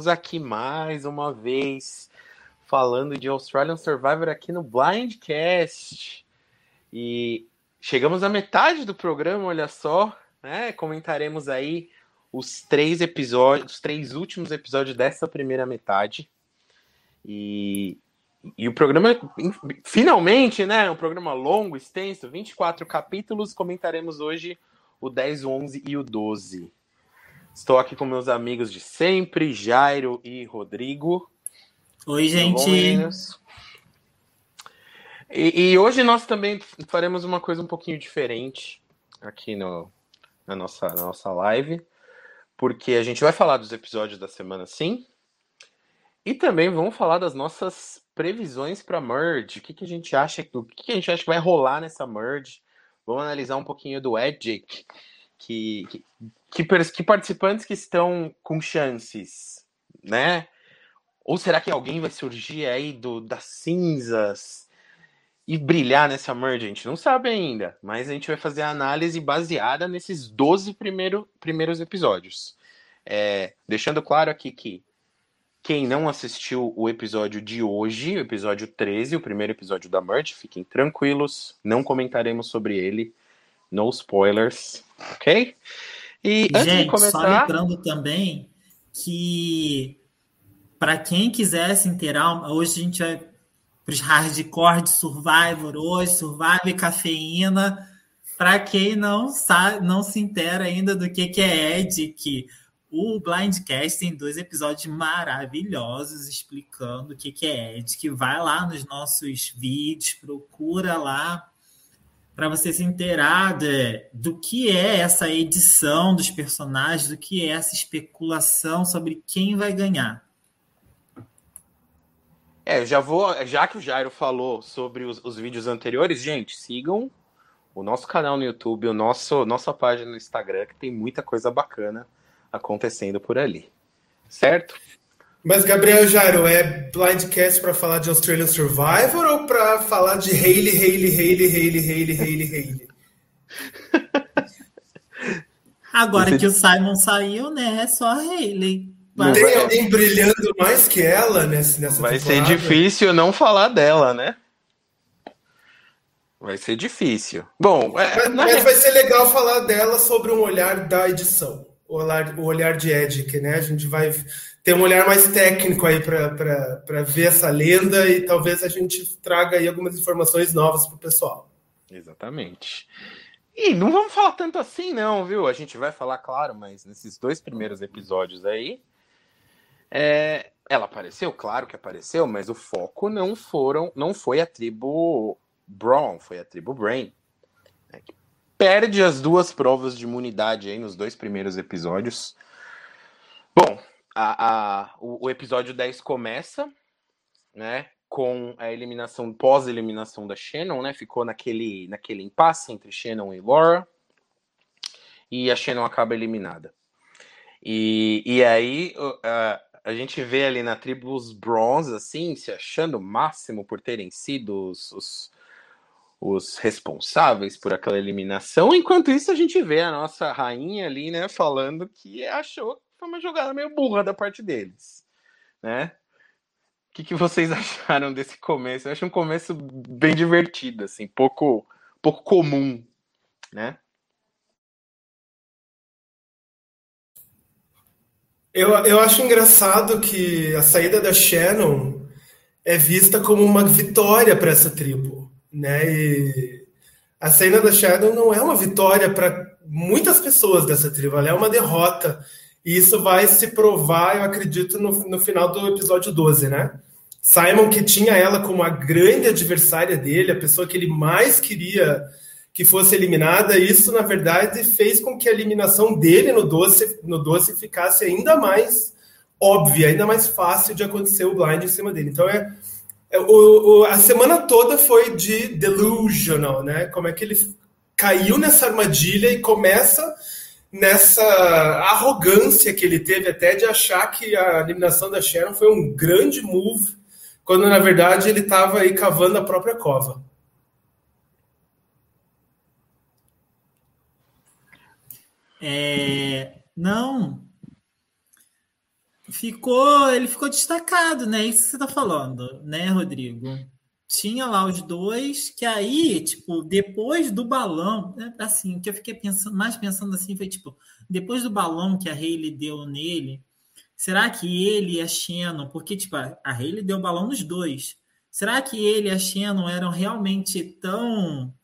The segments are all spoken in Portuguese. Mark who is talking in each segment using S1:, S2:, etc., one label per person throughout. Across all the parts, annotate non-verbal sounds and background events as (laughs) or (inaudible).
S1: Estamos aqui mais uma vez falando de Australian Survivor aqui no Blindcast. E chegamos à metade do programa, olha só, né? Comentaremos aí os três episódios, os três últimos episódios dessa primeira metade. E, e o programa, finalmente, né? Um programa longo, extenso, 24 capítulos. Comentaremos hoje o 10, o 11 e o 12. Estou aqui com meus amigos de sempre, Jairo e Rodrigo.
S2: Oi, gente.
S1: E, e, hoje nós também faremos uma coisa um pouquinho diferente aqui no, na, nossa, na nossa live, porque a gente vai falar dos episódios da semana sim, e também vamos falar das nossas previsões para merge. O que, que a gente acha, o que, que a gente acha que vai rolar nessa merge? Vamos analisar um pouquinho do Edgic que, que, que, participantes que estão com chances, né? Ou será que alguém vai surgir aí do, das cinzas e brilhar nessa merge? A gente não sabe ainda, mas a gente vai fazer a análise baseada nesses 12 primeiro, primeiros episódios. É, deixando claro aqui que quem não assistiu o episódio de hoje, o episódio 13, o primeiro episódio da Merge, fiquem tranquilos, não comentaremos sobre ele. No spoilers, ok?
S2: E antes Gente, de começar... só lembrando também que para quem quiser se inteirar, hoje a gente vai para os hardcore de Survivor hoje, Survivor e cafeína. Para quem não sabe, não se inteira ainda do que, que é EDIC, o Blindcast tem dois episódios maravilhosos explicando o que, que é EDIC. Vai lá nos nossos vídeos, procura lá para você se inteirar de, do que é essa edição dos personagens, do que é essa especulação sobre quem vai ganhar.
S1: É, já vou, já que o Jairo falou sobre os, os, vídeos anteriores, gente, sigam o nosso canal no YouTube, o nosso nossa página no Instagram, que tem muita coisa bacana acontecendo por ali. Certo?
S3: Mas, Gabriel Jairo, é blindcast para falar de Australian Survivor ou para falar de Hailey, Hailey, Hailey, Hailey, Hailey, Hailey, Hailey?
S2: Agora Você... que o Simon saiu, né? É só a Hailey.
S3: Mas... Tem alguém brilhando mais que ela nessa, nessa
S1: Vai temporada? ser difícil não falar dela, né? Vai ser difícil. Bom,
S3: é, mas, mas vai ser legal falar dela sobre um olhar da edição. O olhar, de Edic, né? A gente vai ter um olhar mais técnico aí para ver essa lenda e talvez a gente traga aí algumas informações novas para o pessoal.
S1: Exatamente. E não vamos falar tanto assim, não, viu? A gente vai falar, claro, mas nesses dois primeiros episódios aí. É, ela apareceu, claro que apareceu, mas o foco não foram, não foi a tribo Braun, foi a tribo Brain. Perde as duas provas de imunidade aí nos dois primeiros episódios. Bom, a, a, o, o, episódio 10 começa, né, com a eliminação, pós-eliminação da Shannon, né, ficou naquele, naquele impasse entre Shannon e Laura, e a Shannon acaba eliminada. E, e aí uh, a gente vê ali na tribo os Bronze, assim, se achando o máximo por terem sido os, os, os responsáveis por aquela eliminação, enquanto isso a gente vê a nossa rainha ali, né, falando que achou foi uma jogada meio burra da parte deles, né? O que, que vocês (laughs) acharam desse começo? Eu acho um começo bem divertido, assim, pouco, pouco comum, né?
S3: Eu, eu acho engraçado que a saída da Shannon é vista como uma vitória para essa tribo, né? E a saída da Shannon não é uma vitória para muitas pessoas dessa tribo, ela é uma derrota. E isso vai se provar, eu acredito, no, no final do episódio 12, né? Simon, que tinha ela como a grande adversária dele, a pessoa que ele mais queria que fosse eliminada, isso, na verdade, fez com que a eliminação dele no 12, no 12 ficasse ainda mais óbvia, ainda mais fácil de acontecer o blind em cima dele. Então, é o, o, a semana toda foi de delusional, né? Como é que ele caiu nessa armadilha e começa nessa arrogância que ele teve até de achar que a eliminação da Sharon foi um grande move, quando na verdade ele estava aí cavando a própria cova.
S2: É, não. Ficou, ele ficou destacado, né? Isso que você tá falando, né, Rodrigo? Tinha lá os dois, que aí, tipo, depois do balão, né, assim, o que eu fiquei pensando, mais pensando assim, foi tipo, depois do balão que a Hayley deu nele, será que ele e a Shannon, porque, tipo, a Hayley deu balão nos dois, será que ele e a Shannon eram realmente tão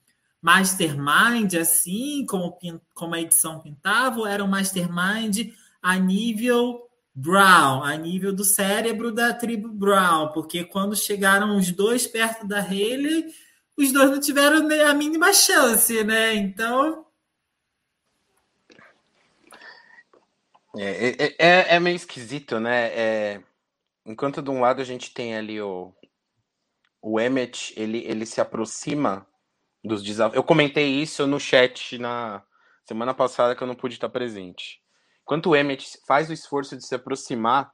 S2: mastermind assim, como, como a edição pintava, ou eram mastermind a nível Brown, a nível do cérebro da tribo Brown, porque quando chegaram os dois perto da Haley, os dois não tiveram a mínima chance, né? Então.
S1: É, é, é, é meio esquisito, né? É, enquanto de um lado a gente tem ali o, o Emmet, ele, ele se aproxima dos desafios. Eu comentei isso no chat na semana passada que eu não pude estar presente. Enquanto o Emmett faz o esforço de se aproximar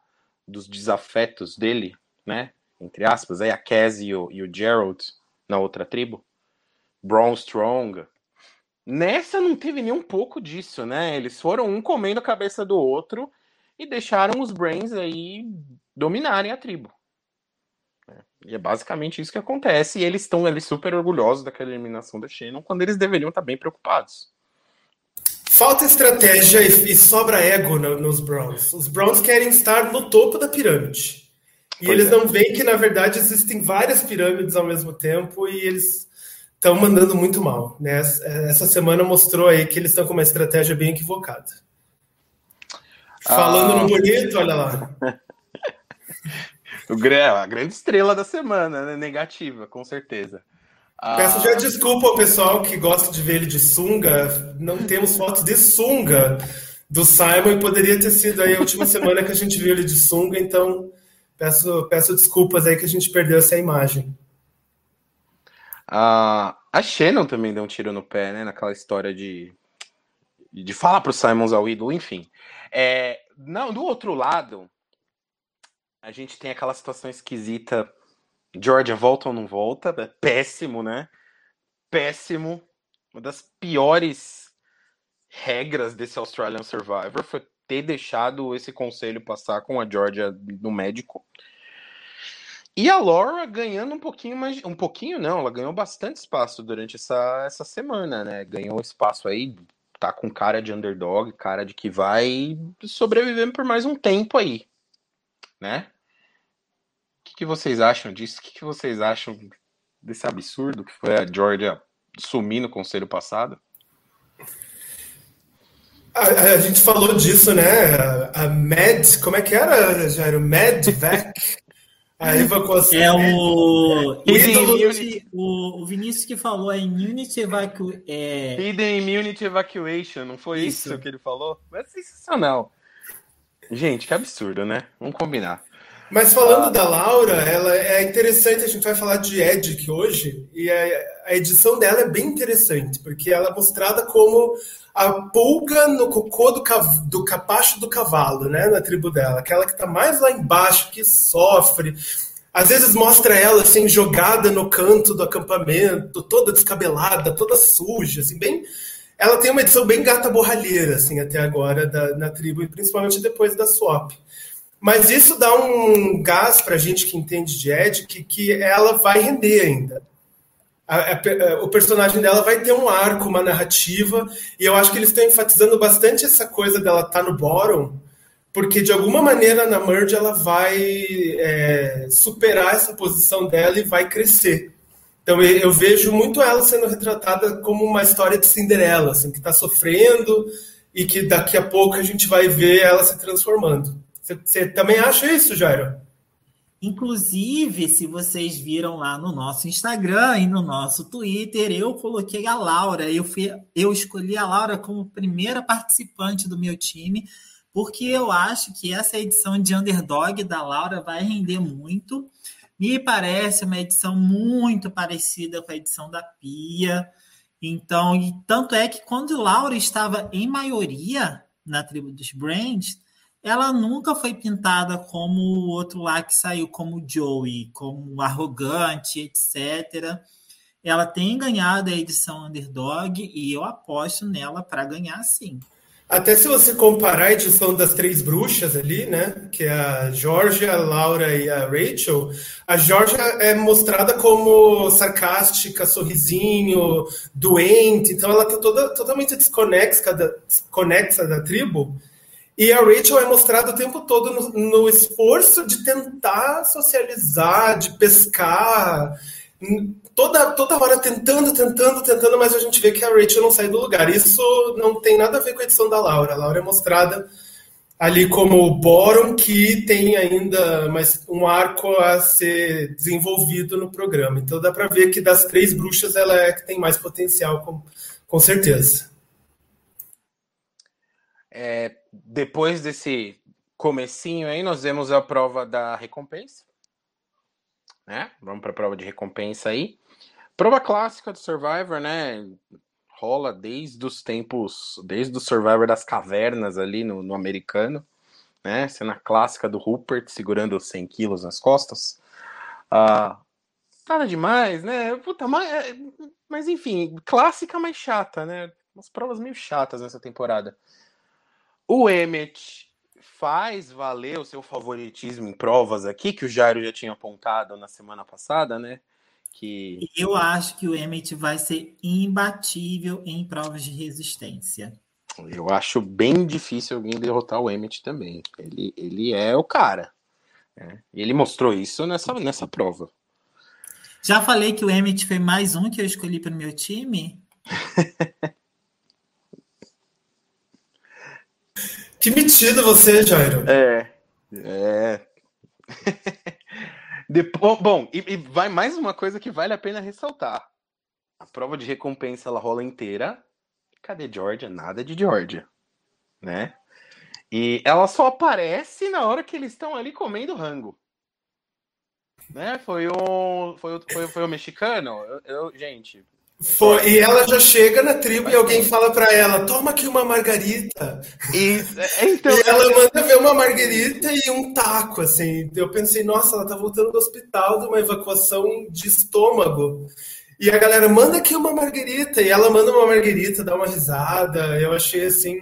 S1: dos desafetos dele, né? Entre aspas, aí a Cassie e o, e o Gerald na outra tribo, Braun Strong. Nessa não teve nem um pouco disso, né? Eles foram um comendo a cabeça do outro e deixaram os Brains aí dominarem a tribo. E é basicamente isso que acontece. E eles estão ali super orgulhosos daquela eliminação da Shannon, quando eles deveriam estar bem preocupados.
S3: Falta estratégia e, sobra ego nos Browns. Os Browns querem estar no topo da pirâmide. E pois eles é. não veem que, na verdade, existem várias pirâmides ao mesmo tempo e eles estão mandando muito mal. Né? Essa semana mostrou aí que eles estão com uma estratégia bem equivocada. Falando ah. no bonito, olha lá. (laughs)
S1: a grande estrela da semana, né? negativa, com certeza.
S3: Peço já desculpa ao pessoal que gosta de ver ele de sunga. Não (laughs) temos fotos de sunga do Simon e poderia ter sido aí a última semana que a gente viu ele de sunga, então peço, peço desculpas aí que a gente perdeu essa imagem.
S1: Ah, a Shannon também deu um tiro no pé, né? Naquela história de, de falar pro Simons ao ídolo, enfim. É, não, do outro lado, a gente tem aquela situação esquisita Georgia volta ou não volta? É péssimo, né? Péssimo. Uma das piores regras desse Australian Survivor foi ter deixado esse conselho passar com a Georgia no médico. E a Laura ganhando um pouquinho mais. Um pouquinho não, ela ganhou bastante espaço durante essa, essa semana, né? Ganhou espaço aí, tá com cara de underdog, cara de que vai sobrevivendo por mais um tempo aí, né? Que, que vocês acham disso? O que, que vocês acham desse absurdo que foi a Georgia sumir no conselho passado?
S3: A, a, gente falou disso, né? A, a Med, como é que era, Jairo? Medvac. A (laughs) evacuação.
S2: É o. Esse, o, o Vinícius que falou é Immunity Evacuation. É...
S1: Hidden Immunity Evacuation, não foi isso. isso que ele falou? É sensacional. Gente, que absurdo, né? Vamos combinar.
S3: Mas falando ah. da Laura, ela é interessante, a gente vai falar de Edic hoje, e a, edição dela é bem interessante, porque ela é mostrada como a pulga no cocô do, do capacho do cavalo, né, na tribo dela, aquela que está mais lá embaixo, que sofre. Às vezes mostra ela assim jogada no canto do acampamento, toda descabelada, toda suja, assim, bem ela tem uma edição bem gata borralheira, assim, até agora, da, na tribo, e principalmente depois da swap. Mas isso dá um gás para a gente que entende de Ed, que, que ela vai render ainda. A, a, a, o personagem dela vai ter um arco, uma narrativa, e eu acho que eles estão enfatizando bastante essa coisa dela estar tá no bottom, porque de alguma maneira na merge ela vai é, superar essa posição dela e vai crescer. Então eu, eu, vejo muito ela sendo retratada como uma história de Cinderela, assim, que está sofrendo e que daqui a pouco a gente vai ver ela se transformando. Você também acha isso, Jairo?
S2: Inclusive, se vocês viram lá no nosso Instagram e no nosso Twitter, eu coloquei a Laura. Eu, fui, eu escolhi a Laura como primeira participante do meu time, porque eu acho que essa edição de underdog da Laura vai render muito. Me parece uma edição muito parecida com a edição da Pia. Então, tanto é que quando Laura estava em maioria na tribo dos Brands, ela nunca foi pintada como o outro lá que saiu como Joey, como arrogante, etc. Ela tem ganhado a edição Underdog e eu aposto nela para ganhar sim.
S3: Até se você comparar a edição das três bruxas ali, né? Que é a Georgia, a Laura e a Rachel, a Georgia é mostrada como sarcástica, sorrisinho, doente, então ela tá toda, totalmente desconexa da, desconexa da tribo. E a Rachel é mostrada o tempo todo no, no esforço de tentar socializar, de pescar, toda, toda hora tentando, tentando, tentando, mas a gente vê que a Rachel não sai do lugar. Isso não tem nada a ver com a edição da Laura. A Laura é mostrada ali como o Boron, que tem ainda mais um arco a ser desenvolvido no programa. Então dá para ver que das três bruxas ela é que tem mais potencial, com, com certeza.
S1: É, depois desse comecinho aí, nós vemos a prova da recompensa. Né? Vamos para a prova de recompensa aí. Prova clássica do Survivor, né? Rola desde os tempos, desde o Survivor das cavernas ali no, no americano, né? Cena clássica do Rupert segurando 100 quilos nas costas. Ah, nada demais, né? Puta, mas, é, mas enfim, clássica, mas chata, né? Umas provas meio chatas nessa temporada. O Emmet faz valer o seu favoritismo em provas aqui, que o Jairo já tinha apontado na semana passada, né?
S2: que. Eu acho que o Emmett vai ser imbatível em provas de resistência.
S1: Eu acho bem difícil alguém derrotar o Emmett também. Ele, ele é o cara. Né? E ele mostrou isso nessa, nessa prova.
S2: Já falei que o Emmett foi mais um que eu escolhi para o meu time. (laughs)
S3: que metido você, Jairo.
S1: É. É. (laughs) Depois, bom, e, e, vai mais uma coisa que vale a pena ressaltar. A prova de recompensa ela rola inteira. Cadê Georgia? Nada de Georgia, né? E ela só aparece na hora que eles estão ali comendo rango. Né? Foi o foi, foi, foi o mexicano. Eu, eu, gente,
S3: foi, e ela já chega na tribo e alguém fala para ela: toma aqui uma margarita. (laughs)
S1: E, é, então,
S3: e ela manda ver uma margarita e um taco, assim. Eu pensei, nossa, ela tá voltando do hospital de uma evacuação de estômago. E a galera manda aqui uma margarita, e ela manda uma margarita, dá uma risada. Eu achei assim.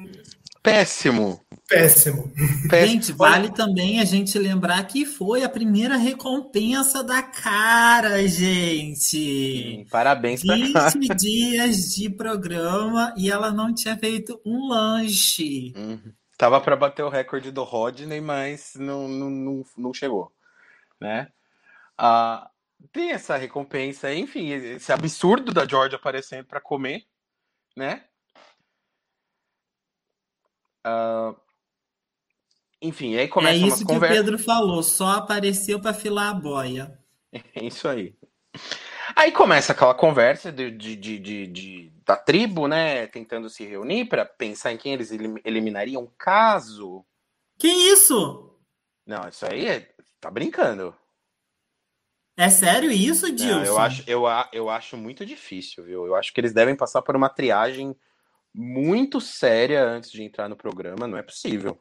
S1: Péssimo.
S3: Péssimo.
S2: Gente, vale também a gente lembrar que foi a primeira recompensa da cara, gente. Sim,
S1: parabéns pra
S2: 20 cara. dias de programa e ela não tinha feito um lanche.
S1: Uhum. Tava para bater o recorde do Rodney, mas não, não, não, não chegou, né? Ah, tem essa recompensa, enfim, esse absurdo da Georgia aparecendo para comer, né? Uh, enfim, aí começa
S2: É isso que o Pedro falou, só apareceu para filar a boia. (laughs)
S1: É isso aí. Aí começa aquela conversa de, de, de, de, de da tribo, né? Tentando se reunir para pensar em quem eles eliminariam caso.
S2: Que isso?
S1: Não, isso aí é, tá brincando.
S2: É sério isso, Dilson?
S1: eu, acho, eu, eu acho muito difícil, viu? Eu acho que eles devem passar por uma triagem muito séria antes de entrar no programa. Não é possível.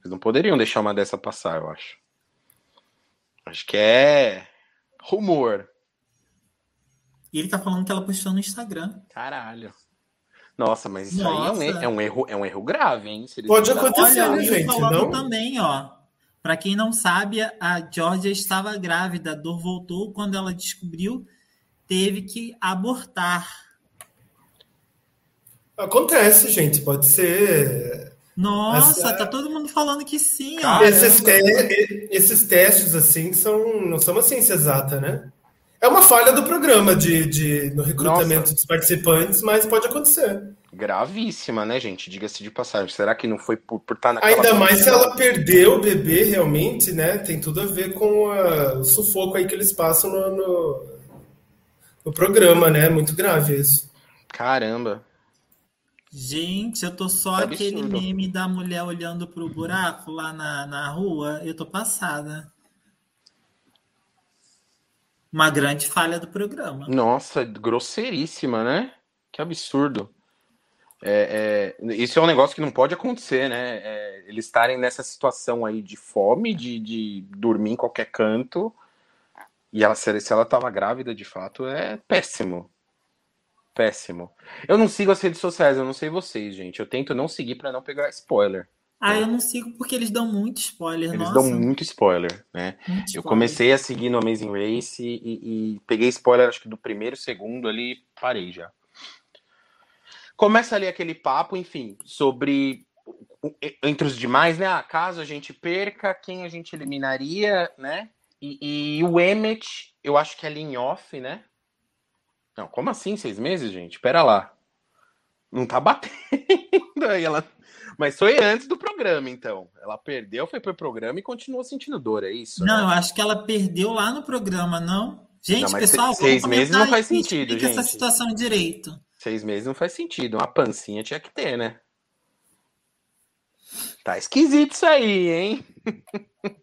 S1: Eles não poderiam deixar uma dessa passar, eu acho. Acho que é rumor.
S2: E ele tá falando que ela postou no Instagram.
S1: Caralho. Nossa, mas isso Nossa. aí é um, é um, erro, é um erro grave, hein?
S3: Pode acontecer, Olha, né, gente? Não?
S2: também, ó. Para quem não sabe, a Georgia estava grávida. A dor voltou quando ela descobriu, teve que abortar.
S3: Acontece, gente. Pode ser
S2: nossa, Essa... tá todo mundo falando que sim.
S3: Esses, te... esses, testes, assim, são, não são uma ciência exata, né? É uma falha do programa de, de, no recrutamento Nossa. dos participantes, mas pode acontecer.
S1: Gravíssima, né, gente? Diga-se de passagem. Será que não foi por, por estar
S3: tá naquela. Ainda mais se ela perdeu o bebê, realmente, né? Tem tudo a ver com a, o sufoco aí que eles passam no, no, no programa, né? Muito grave isso.
S1: Caramba.
S2: Gente, eu tô só é aquele meme da mulher olhando pro buraco lá na, na rua. Eu tô passada. Uma grande falha do programa.
S1: Nossa, grosseiríssima, né? Que absurdo. É, é, isso é um negócio que não pode acontecer, né? É, eles estarem nessa situação aí de fome, de, de dormir em qualquer canto, e ela, se ela estava grávida de fato, é péssimo. Péssimo. Eu não sigo as redes sociais, eu não sei vocês, gente. Eu tento não seguir para não pegar spoiler.
S2: Ah, eu não sigo porque eles dão muito spoiler.
S1: Eles
S2: Nossa.
S1: dão muito spoiler, né? Muito spoiler. Eu comecei a seguir no Amazing Race e, e, peguei spoiler, acho que do primeiro, segundo ali, parei já. Começa ali aquele papo, enfim, sobre entre os demais, né? Ah, caso a gente perca, quem a gente eliminaria, né? E, e o Emmet, eu acho que é ali em off, né? Não, como assim seis meses, gente? Pera lá. Não tá batendo. (laughs) Aí ela mas foi antes do programa, então. Ela perdeu, foi pro programa e continuou sentindo dor, é isso?
S2: Não, né? eu acho que ela perdeu lá no programa, não? Gente, não, pessoal,
S1: seis meses não faz sentido, gente.
S2: essa situação direito.
S1: Seis meses não faz sentido. Uma pancinha tinha que ter, né? Tá esquisito isso aí, hein? (laughs)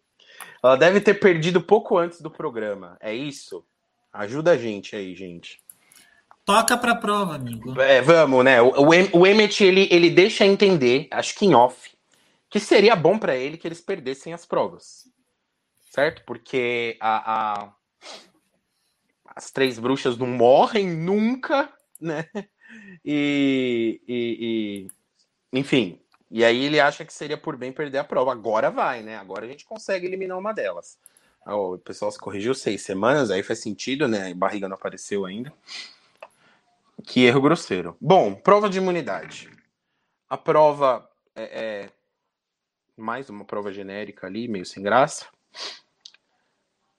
S1: ela deve ter perdido pouco antes do programa. É isso? Ajuda a gente aí, gente.
S2: Toca para a prova, amigo.
S1: É, vamos, né? O, o, Emmett, ele, ele deixa entender, acho que em off, que seria bom para ele que eles perdessem as provas. Certo? Porque a, a, as três bruxas não morrem nunca, né? E, e, e, enfim. E aí ele acha que seria por bem perder a prova. Agora vai, né? Agora a gente consegue eliminar uma delas. o pessoal se corrigiu seis semanas, aí faz sentido, né? A barriga não apareceu ainda. Que erro grosseiro. Bom, prova de imunidade. A prova é, é, mais uma prova genérica ali, meio sem graça.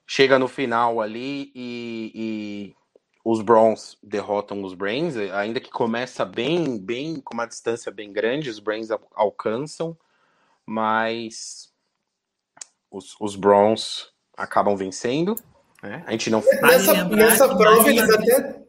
S1: Chega no final ali e, e os Browns derrotam os Brains, ainda que começa bem, bem com uma distância bem grande, os Brains alcançam, mas os, os Browns acabam vencendo. Né? A gente não.
S3: Nessa, nessa prova eles até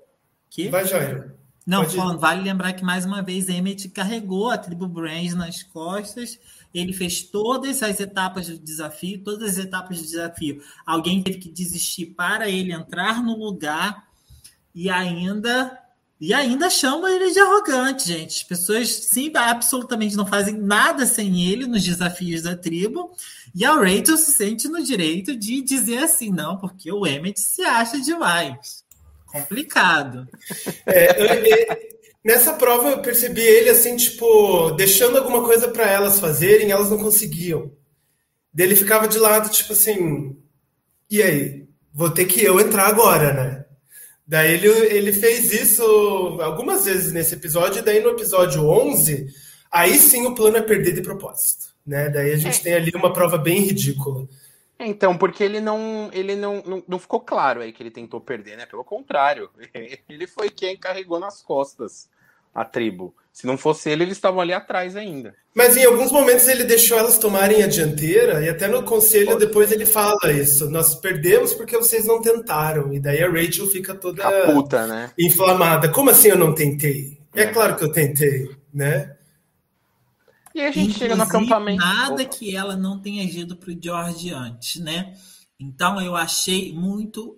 S3: que? Vai, Jair.
S2: Não, falando, vale lembrar que mais uma vez Emmett carregou a tribo Brands nas costas. Ele fez todas as etapas do desafio, todas as etapas do desafio. Alguém teve que desistir para ele entrar no lugar e ainda e ainda chama ele de arrogante, gente. As pessoas sim, absolutamente não fazem nada sem ele nos desafios da tribo. E a Rachel se sente no direito de dizer assim, não, porque o Emmett se acha demais. Complicado.
S3: É, nessa prova eu percebi ele assim, tipo, deixando alguma coisa para elas fazerem, elas não conseguiam. Dele ficava de lado, tipo assim, e aí? Vou ter que eu entrar agora, né? Daí ele, ele fez isso algumas vezes nesse episódio, e daí no episódio 11, aí sim o plano é perder de propósito, né? Daí a gente é. tem ali uma prova bem ridícula.
S1: Então, porque ele não, ele não, não, não, ficou claro aí que ele tentou perder, né? Pelo contrário, (laughs) ele foi quem carregou nas costas a tribo. Se não fosse ele, eles estavam ali atrás ainda.
S3: Mas em alguns momentos ele deixou elas tomarem a dianteira, e até no conselho depois ele fala isso. Nós perdemos porque vocês não tentaram. E daí a Rachel fica toda
S1: a puta, né?
S3: inflamada. Como assim eu não tentei? É, é claro que eu tentei, né?
S2: E a gente Inclusive, chega no acampamento. Nada que ela não tenha agido para o George antes, né? Então eu achei muito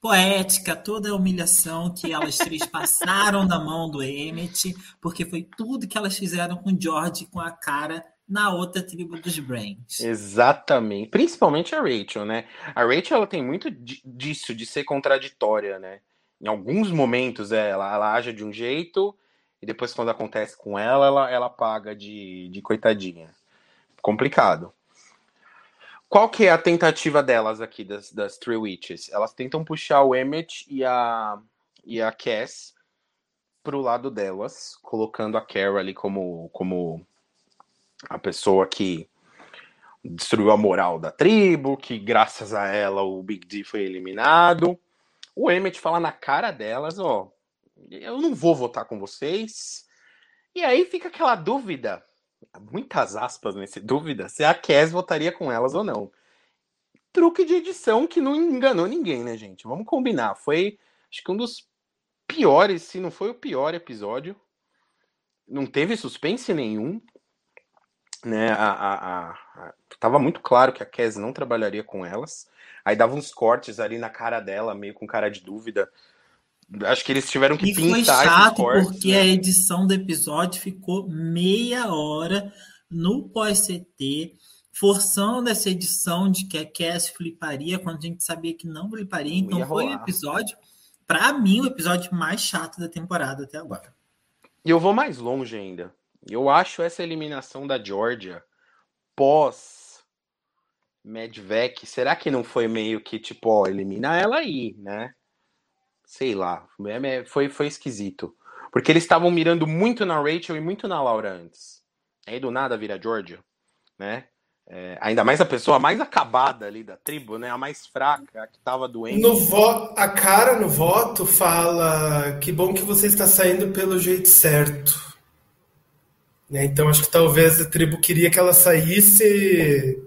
S2: poética toda a humilhação que elas três passaram na mão do Emmett, porque foi tudo que elas fizeram com o George com a cara na outra tribo dos Brains.
S1: Exatamente. Principalmente a Rachel, né? A Rachel ela tem muito disso, de ser contraditória, né? Em alguns momentos é, ela, ela age de um jeito e depois quando acontece com ela, ela, ela paga de, de coitadinha. Complicado. Qual que é a tentativa delas aqui, das, das Three Witches? Elas tentam puxar o Emmett e a, e a Cass pro lado delas, colocando a Carol ali como, como a pessoa que destruiu a moral da tribo, que graças a ela o Big D foi eliminado. O Emmett fala na cara delas, ó, eu não vou votar com vocês. E aí fica aquela dúvida, muitas aspas nesse (laughs) dúvida, se a Kes votaria com elas ou não. Truque de edição que não enganou ninguém, né, gente? Vamos combinar. Foi, acho que um dos piores, se não foi o pior episódio. Não teve suspense nenhum. Né, a, a, a, tava muito claro que a Kes não trabalharia com elas. Aí dava uns cortes ali na cara dela, meio com cara de dúvida. Acho que eles tiveram que e pintar foi
S2: chato cortes, porque né? a edição do episódio ficou meia hora no pós-CT, forçando essa edição de que a Cass fliparia quando a gente sabia que não fliparia. Então foi um episódio para mim, o episódio mais chato da temporada até agora.
S1: E eu vou mais longe ainda. Eu acho essa eliminação da Georgia pós Medvec, será que não foi meio que tipo, ó, elimina ela aí, né? Sei lá, é, foi, foi esquisito. Porque eles estavam mirando muito na Rachel e muito na Laura antes. Aí do nada vira Georgia, né? É, ainda mais a pessoa mais acabada ali da tribo, né? A mais fraca, a que estava doente.
S3: No vo a cara no voto fala que bom que você está saindo pelo jeito certo. Né? Então acho que talvez a tribo queria que ela saísse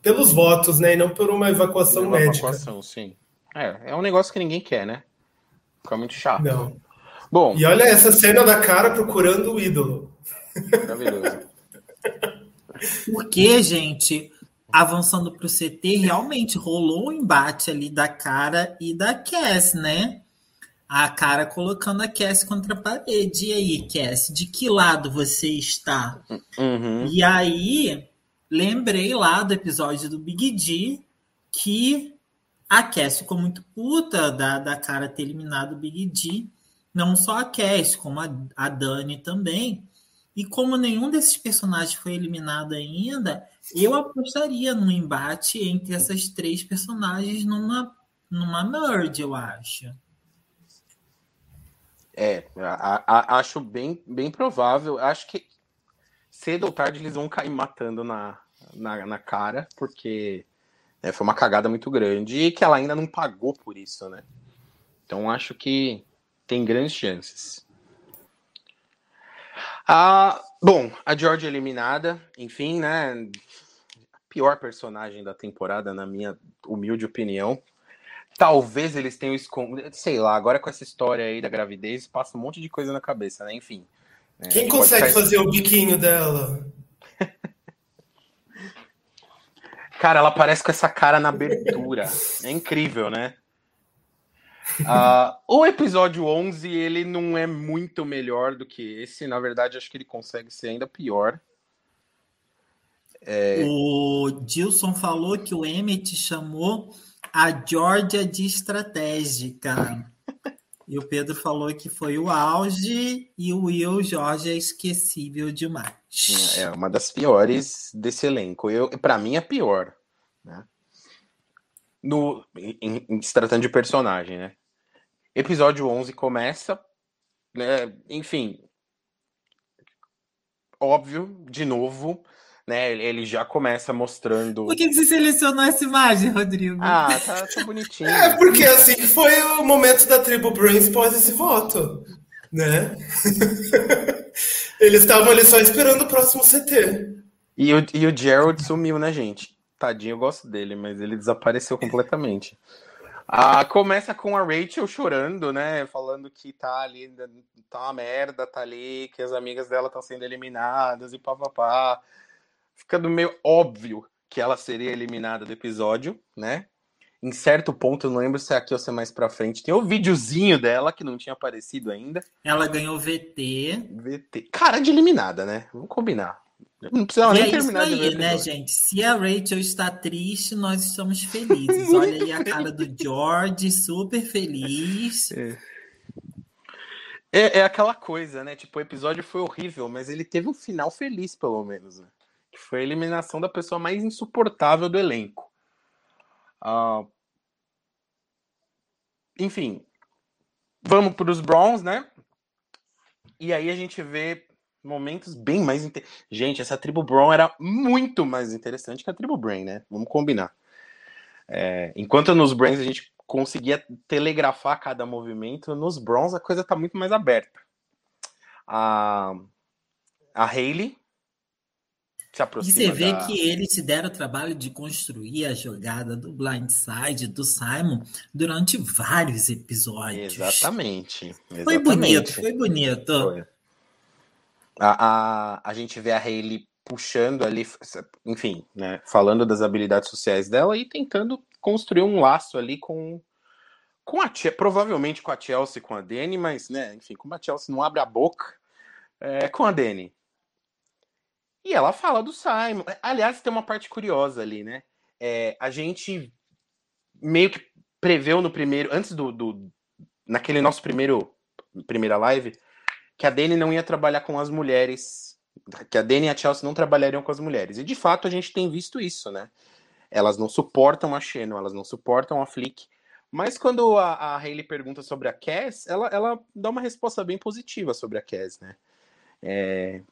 S3: pelos votos, né? E não por uma evacuação uma médica. Evacuação,
S1: sim. É, é um negócio que ninguém quer, né? Fica muito chato.
S3: Não. Bom. E olha essa cena da cara procurando o ídolo.
S1: Maravilhoso. (laughs)
S2: Porque, gente, avançando para o CT, realmente rolou um embate ali da cara e da Cass, né? A cara colocando a Cass contra a parede. E aí, Cass, de que lado você está?
S1: Uhum.
S2: E aí, lembrei lá do episódio do Big D que a Cass ficou muito puta da, da cara ter eliminado o Big D. Não só a Cass, como a, a Dani também. E como nenhum desses personagens foi eliminado ainda, eu apostaria num embate entre essas três personagens numa, numa merge, eu acho.
S1: É, a, a, acho bem, bem provável. Acho que cedo ou tarde eles vão cair matando na, na, na cara, porque é, foi uma cagada muito grande e que ela ainda não pagou por isso, né? Então acho que tem grandes chances. Ah, bom, a George eliminada, enfim, né? Pior personagem da temporada, na minha humilde opinião. Talvez eles tenham escondido, sei lá, agora com essa história aí da gravidez, passa um monte de coisa na cabeça, né? Enfim.
S3: É, Quem consegue fazer o biquinho dela?
S1: Cara, ela parece com essa cara na abertura. É incrível, né? Uh, o episódio 11, ele não é muito melhor do que esse. Na verdade, acho que ele consegue ser ainda pior.
S2: É... O Dilson falou que o Emmett chamou a Georgia de estratégica. E o Pedro falou que foi o auge e o Will Jorge é esquecível demais.
S1: É uma das piores desse elenco. Eu, para mim, é pior. Né? no, em, em, se tratando de personagem, né? Episódio 11 começa, né? Enfim, óbvio, de novo, né? Ele já começa mostrando.
S2: Por que, que você selecionou essa imagem, Rodrigo?
S1: Ah, tá, tá bonitinho.
S3: É, porque assim foi o momento da tribo Brains pós esse voto, né? (laughs) Eles estavam ali só esperando o próximo CT.
S1: E o, e o Gerald sumiu, né, gente? Tadinho, eu gosto dele, mas ele desapareceu completamente. Ah, começa com a Rachel chorando, né? Falando que tá ali, tá uma merda, tá ali, que as amigas dela estão sendo eliminadas e papapá. Ficando meio óbvio que ela seria eliminada do episódio, né? Em certo ponto, não lembro se é aqui ou se é mais pra frente, tem o um videozinho dela que não tinha aparecido ainda.
S2: Ela ganhou VT.
S1: VT. Cara de eliminada, né? Vamos combinar. Não precisa nem é terminar
S2: isso aí, né, gente? Se a Rachel está triste, nós estamos felizes. (laughs) Olha aí a cara do George, super feliz.
S1: É. É, é. aquela coisa, né? Tipo, o episódio foi horrível, mas ele teve um final feliz, pelo menos. Né? Que foi a eliminação da pessoa mais insuportável do elenco. Uh... Enfim, vamos para os Browns, né? E aí a gente vê momentos bem mais. Inter... Gente, essa tribo Brown era muito mais interessante que a tribo Brain, né? Vamos combinar. É, enquanto nos Brains a gente conseguia telegrafar cada movimento, nos Browns a coisa tá muito mais aberta. A, a se aproxima.
S2: E você vê da... que eles se deram o trabalho de construir a jogada do blindside do Simon durante vários episódios.
S1: Exatamente.
S2: exatamente. Foi bonito, foi bonito. Foi.
S1: A, a, a gente vê a Hayley puxando ali, enfim, né, falando das habilidades sociais dela e tentando construir um laço ali com com a provavelmente com a Chelsea, com a Dani, mas né, enfim, como a Chelsea não abre a boca, é, com a Dani. E ela fala do Simon. Aliás, tem uma parte curiosa ali, né? É, a gente meio que preveu no primeiro, antes do, do naquele nosso primeiro primeira live que a Dani não ia trabalhar com as mulheres, que a Dani e a Chelsea não trabalhariam com as mulheres. E de fato a gente tem visto isso, né? Elas não suportam a Shannon, elas não suportam a Flick. Mas quando a, a Hayley pergunta sobre a Cass, ela, ela dá uma resposta bem positiva sobre a Cass, né? É,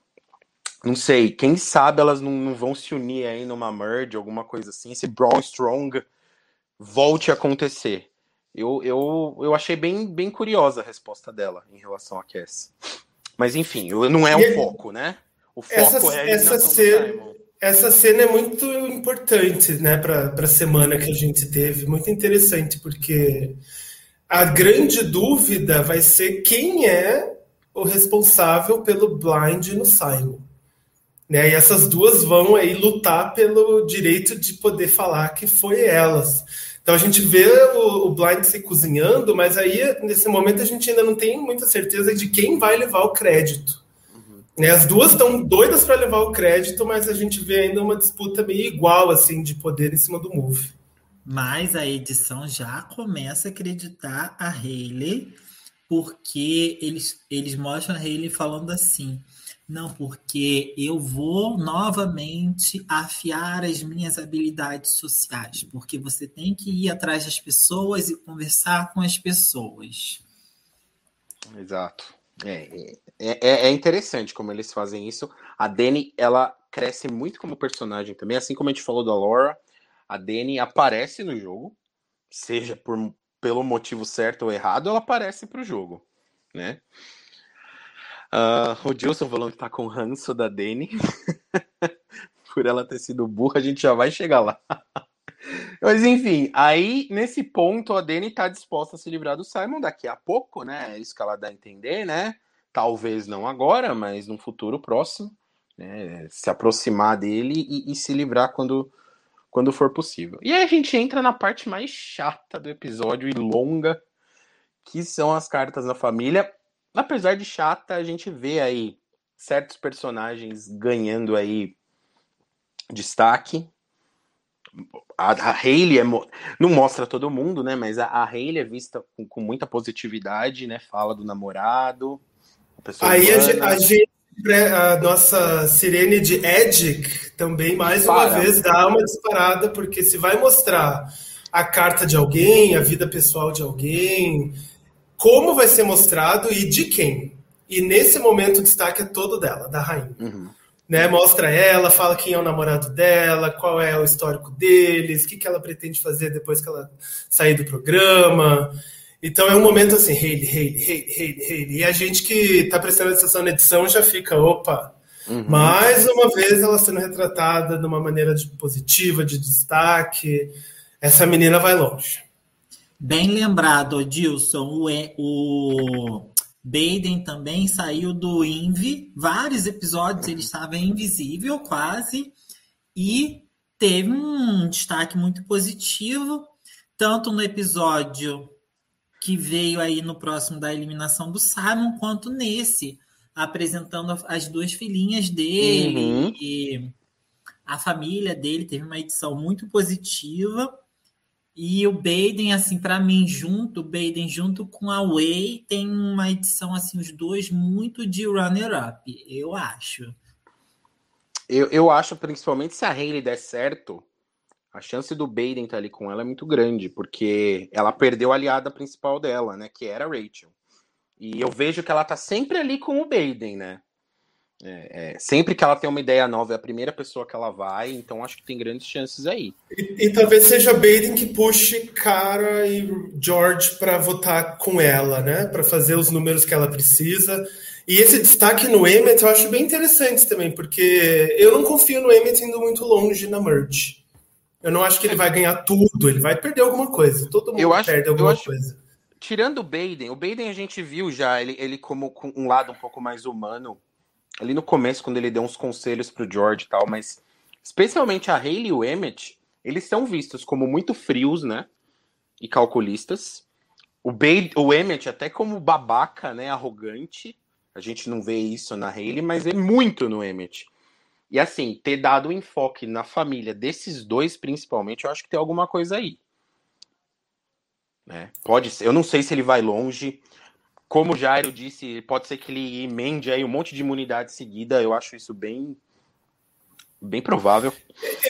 S1: não sei, quem sabe elas não, não, vão se unir aí numa merge, alguma coisa assim, se Braun Strong volte a acontecer. Eu, eu, eu achei bem, bem curiosa a resposta dela em relação a Cass. Mas enfim, não é o um foco, né? O foco
S3: essa,
S1: é
S3: essa cena, essa cena é muito importante, né, para a semana que a gente teve, muito interessante, porque a grande dúvida vai ser quem é o responsável pelo blind no Simon. Né? E essas duas vão aí lutar pelo direito de poder falar que foi elas. Então a gente vê o, o blind se cozinhando, mas aí nesse momento a gente ainda não tem muita certeza de quem vai levar o crédito. Uhum. Né? As duas estão doidas para levar o crédito, mas a gente vê ainda uma disputa meio igual assim de poder em cima do Move.
S2: Mas a edição já começa a acreditar a Hayley, porque eles, eles mostram a Hayley falando assim: não, porque eu vou novamente afiar as minhas habilidades sociais, porque você tem que ir atrás das pessoas e conversar com as pessoas.
S1: Exato. É, é, é, é interessante como eles fazem isso. A Dani, ela cresce muito como personagem também, assim como a gente falou da Laura. A Dani aparece no jogo, seja por, pelo motivo certo ou errado, ela aparece para o jogo, né? Uh, o Gilson falando que tá com ranço da Dani. (laughs) Por ela ter sido burra, a gente já vai chegar lá. (laughs) Mas enfim, aí nesse ponto a Dani tá disposta a se livrar do Simon daqui a pouco, né? É isso que ela dá a entender, né? Talvez não agora, mas num futuro próximo. Né? Se aproximar dele e, e se livrar quando, quando for possível. E aí a gente entra na parte mais chata do episódio e longa, que são as cartas da família apesar de chata, a gente vê aí certos personagens ganhando aí destaque. A, a Hayley é, não mostra todo mundo, né? Mas a, a Hayley é vista com, com, muita positividade, né? Fala do namorado.
S3: aí a, a, gente, a nossa sirene de Edic também, mais uma vez, dá uma disparada, porque se vai mostrar a carta de alguém, a vida pessoal de alguém, como vai ser mostrado e de quem. E nesse momento o destaque é todo dela, da rainha. Uhum. Né, mostra ela, fala quem é o namorado dela, qual é o histórico deles, o que, que ela pretende fazer depois que ela sair do programa. Então é um momento assim, Hayley, Hayley, Hayley, Hayley, Hayley. E a gente que está prestando atenção na edição já fica, opa, uhum. mais uma vez ela sendo retratada de uma maneira de, positiva, de destaque. Essa menina vai longe.
S2: Bem lembrado, Dilson, o, o Baden também saiu do Invi, vários episódios ele estava invisível quase, e teve um destaque muito positivo, tanto no episódio que veio aí no próximo da eliminação do Simon, quanto nesse, apresentando as duas filhinhas dele uhum. e a família dele, teve uma edição muito positiva. E o Baden, assim, para mim, junto, o Baden junto com a Way, tem uma edição, assim, os dois muito de runner-up, eu acho.
S1: Eu, eu acho, principalmente, se a Hayley der certo, a chance do Baden estar tá ali com ela é muito grande, porque ela perdeu a aliada principal dela, né, que era a Rachel. E eu vejo que ela tá sempre ali com o Baden, né? É, é, sempre que ela tem uma ideia nova, é a primeira pessoa que ela vai, então acho que tem grandes chances aí.
S3: E, e talvez seja Baden que puxe Cara e George para votar com ela, né? Para fazer os números que ela precisa. E esse destaque no Emmett eu acho bem interessante também, porque eu não confio no Emmett indo muito longe na merge. Eu não acho que ele vai ganhar tudo, ele vai perder alguma coisa. Todo mundo eu acho, perde alguma acho, coisa.
S1: Tirando o Baden, o Baden a gente viu já ele, ele como com um lado um pouco mais humano ali no começo, quando ele deu uns conselhos pro George e tal, mas especialmente a Hayley e o Emmett, eles são vistos como muito frios, né? E calculistas. O, Bade, o Emmett até como babaca, né? Arrogante. A gente não vê isso na Hayley, mas é muito no Emmett. E assim, ter dado enfoque na família desses dois, principalmente, eu acho que tem alguma coisa aí. Né? Pode ser. Eu não sei se ele vai longe. Como o Jairo disse, pode ser que ele emende aí um monte de imunidade seguida. Eu acho isso bem bem provável.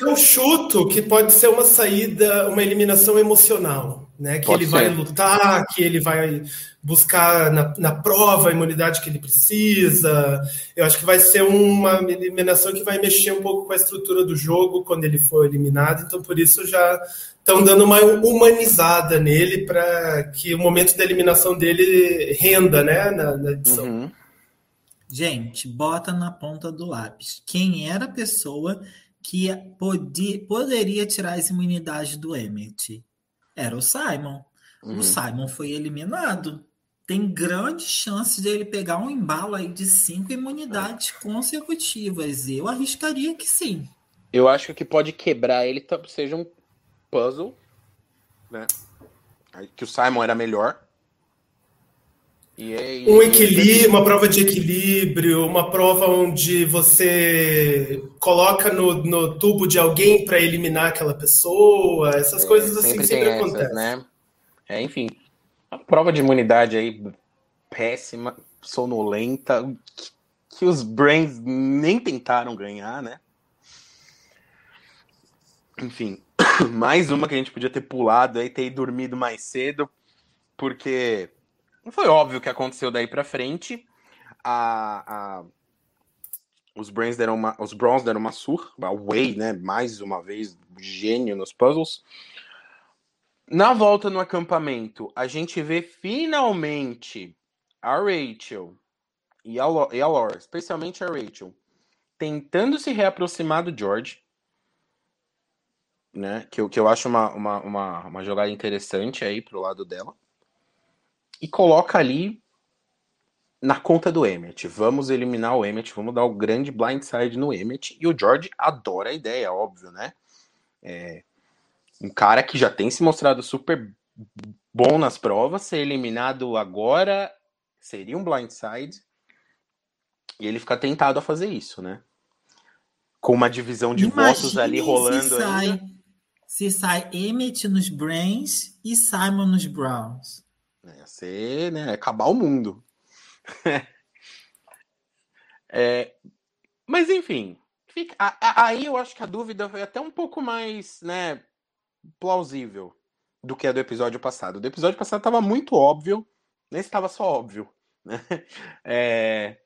S3: Eu chuto que pode ser uma saída, uma eliminação emocional, né? Que pode ele ser. vai lutar, que ele vai buscar na, na prova a imunidade que ele precisa. Eu acho que vai ser uma eliminação que vai mexer um pouco com a estrutura do jogo quando ele for eliminado. Então, por isso já estão dando uma humanizada nele para que o momento da eliminação dele renda, né, na, na edição. Uhum.
S2: Gente, bota na ponta do lápis. Quem era a pessoa que podia, poderia tirar as imunidades do Emmett? Era o Simon. Uhum. O Simon foi eliminado. Tem grande chance de ele pegar um embalo aí de cinco imunidades consecutivas. Eu arriscaria que sim.
S1: Eu acho que o que pode quebrar ele seja um puzzle, né? Que o Simon era melhor.
S3: Aí, um equilíbrio, uma prova de equilíbrio, uma prova onde você coloca no, no tubo de alguém para eliminar aquela pessoa, essas é, coisas assim sempre, sempre acontecem. Né?
S1: É, enfim, a prova de imunidade aí péssima, sonolenta, que, que os Brains nem tentaram ganhar, né? Enfim, (coughs) mais uma que a gente podia ter pulado aí, ter dormido mais cedo, porque foi óbvio o que aconteceu daí para frente. A, a, os Brains deram uma, os Browns deram uma surra, a Way, né, mais uma vez gênio nos puzzles. Na volta no acampamento, a gente vê finalmente a Rachel e a, e a Laura, especialmente a Rachel, tentando se reaproximar do George, né? Que, que eu acho uma, uma, uma, uma jogada interessante aí pro lado dela e coloca ali na conta do Emmett. Vamos eliminar o Emmett, vamos dar o grande blindside no Emmett. E o George adora a ideia, óbvio, né? É um cara que já tem se mostrado super bom nas provas, ser eliminado agora seria um blindside. E ele fica tentado a fazer isso, né? Com uma divisão de Imagine votos ali rolando
S2: se sai, Se sai Emmett nos Brains e Simon nos Browns.
S1: Ia ser, né? Acabar o mundo. (laughs) é, mas enfim, fica, a, a, aí eu acho que a dúvida foi até um pouco mais, né, plausível do que a do episódio passado. Do episódio passado estava muito óbvio, nesse estava só óbvio, né? (laughs) É,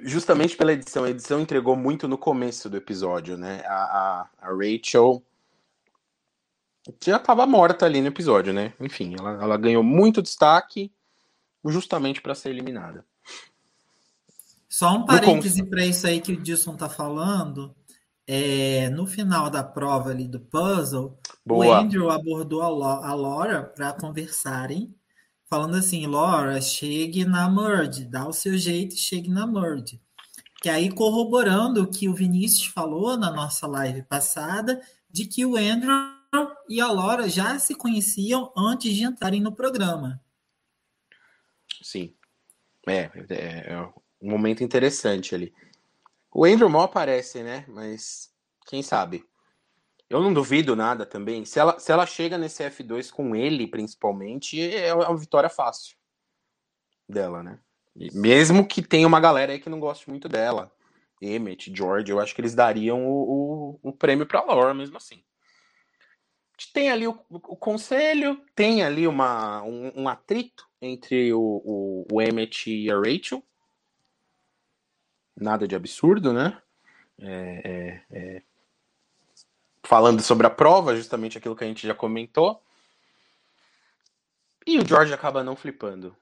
S1: justamente pela edição. A edição entregou muito no começo do episódio, né? A, a, a Rachel já estava morta ali no episódio, né? Enfim, ela, ela ganhou muito destaque justamente para ser eliminada.
S2: Só um parêntese para isso aí que o Dilson tá falando. É, no final da prova ali do puzzle, Boa. o Andrew abordou a, a Laura para conversarem, falando assim: Laura, chegue na merge, dá o seu jeito e chegue na merge. Que aí corroborando o que o Vinícius falou na nossa live passada, de que o Andrew e a Laura já se conheciam antes de entrarem no programa.
S1: Sim. É, é, é um momento interessante ali. O Andrew mal aparece, né? Mas quem sabe? Eu não duvido nada também. Se ela, se ela chega nesse F2 com ele, principalmente, é uma vitória fácil dela, né? mesmo que tenha uma galera aí que não goste muito dela. Emmett, George, eu acho que eles dariam o, o, o prêmio pra Laura mesmo assim tem ali o, o conselho, tem ali uma, um, um atrito entre o, o, o, Emmett e a Rachel. Nada de absurdo, né? É, é, é... Falando sobre a prova, justamente aquilo que a gente já comentou. E o George acaba não flipando.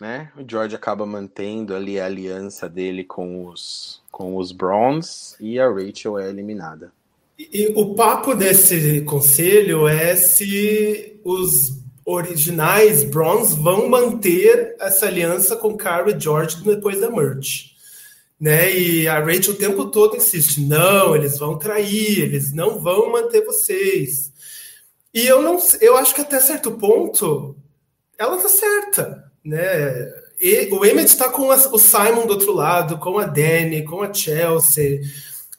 S1: Né? O George acaba mantendo ali a aliança dele com os, com os Browns e a Rachel é eliminada.
S3: E o papo desse conselho é se os originais Browns vão manter essa aliança com Carrie e George depois da merge. Né? E a Rachel o tempo todo insiste: não, eles vão trair, eles não vão manter vocês. E eu não eu acho que até certo ponto ela tá certa. Né? E, o Emmett está com a, o Simon do outro lado, com a Danny, com a Chelsea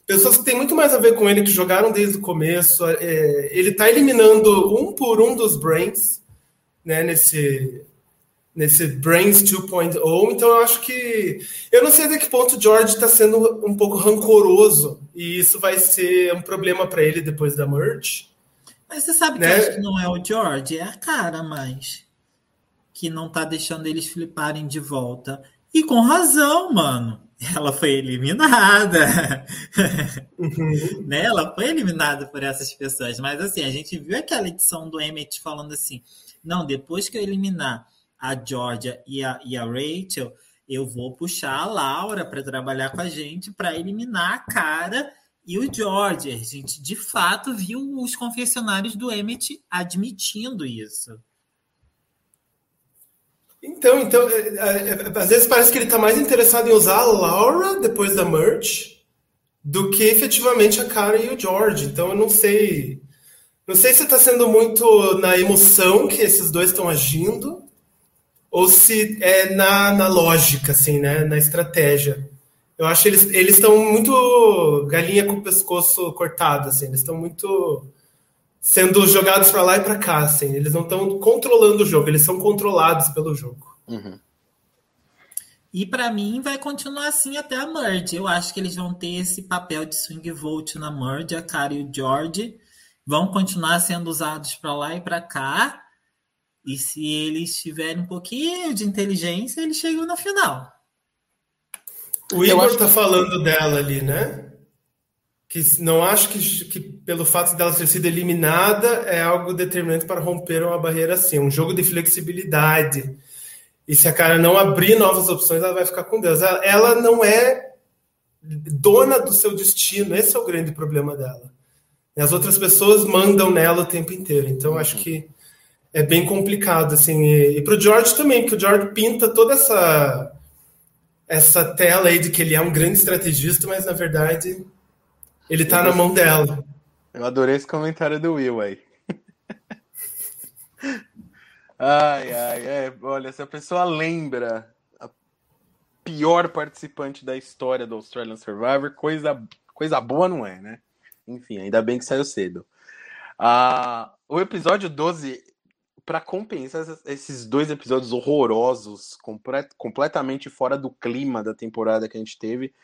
S3: pessoas que têm muito mais a ver com ele, que jogaram desde o começo. É, ele está eliminando um por um dos Brains, né, nesse nesse Brains 2.0. Então eu acho que eu não sei até que ponto o George está sendo um pouco rancoroso e isso vai ser um problema para ele depois da merge.
S2: Mas você sabe né? que acho que não é o George, é a cara mais que não tá deixando eles fliparem de volta. E com razão, mano. Ela foi eliminada. Uhum. né? Ela foi eliminada por essas pessoas. Mas assim, a gente viu aquela edição do Emmett falando assim: não, depois que eu eliminar a Georgia e a, e a Rachel, eu vou puxar a Laura para trabalhar com a gente para eliminar a cara e o George. A gente de fato viu os confessionários do Emmett admitindo isso.
S3: Então, então, é, é, é, às vezes parece que ele está mais interessado em usar a Laura depois da merge do que efetivamente a Cara e o George. Então, eu não sei. Não sei se está sendo muito na emoção que esses dois estão agindo ou se é na, na lógica, assim, né? Na estratégia. Eu acho que eles eles estão muito galinha com o pescoço cortado, assim. Eles estão muito sendo jogados para lá e para cá, assim. Eles não estão controlando o jogo, eles são controlados pelo jogo. Uhum.
S2: E para mim vai continuar assim até a merge. Eu acho que eles vão ter esse papel de swing vote na merge, a Cara e o George vão continuar sendo usados para lá e para cá. E se eles tiverem um pouquinho de inteligência, eles chegam na final.
S3: O Igor tá falando dela ali, né? Que não acho que, que, pelo fato dela ter sido eliminada é algo determinante para romper uma barreira assim, um jogo de flexibilidade. E se a cara não abrir novas opções, ela vai ficar com Deus. Ela, ela não é dona do seu destino, esse é o grande problema dela. E as outras pessoas mandam nela o tempo inteiro. Então acho que é bem complicado assim. E, e para o George também, porque o George pinta toda essa essa tela aí de que ele é um grande estrategista, mas na verdade ele tá na mão dela.
S1: Eu adorei esse comentário do Will aí. (laughs) ai, ai, é, olha, se a pessoa lembra a pior participante da história do Australian Survivor, coisa, coisa boa não é, né? Enfim, ainda bem que saiu cedo. Ah, o episódio 12, para compensar esses dois episódios horrorosos, complet, completamente fora do clima da temporada que a gente teve,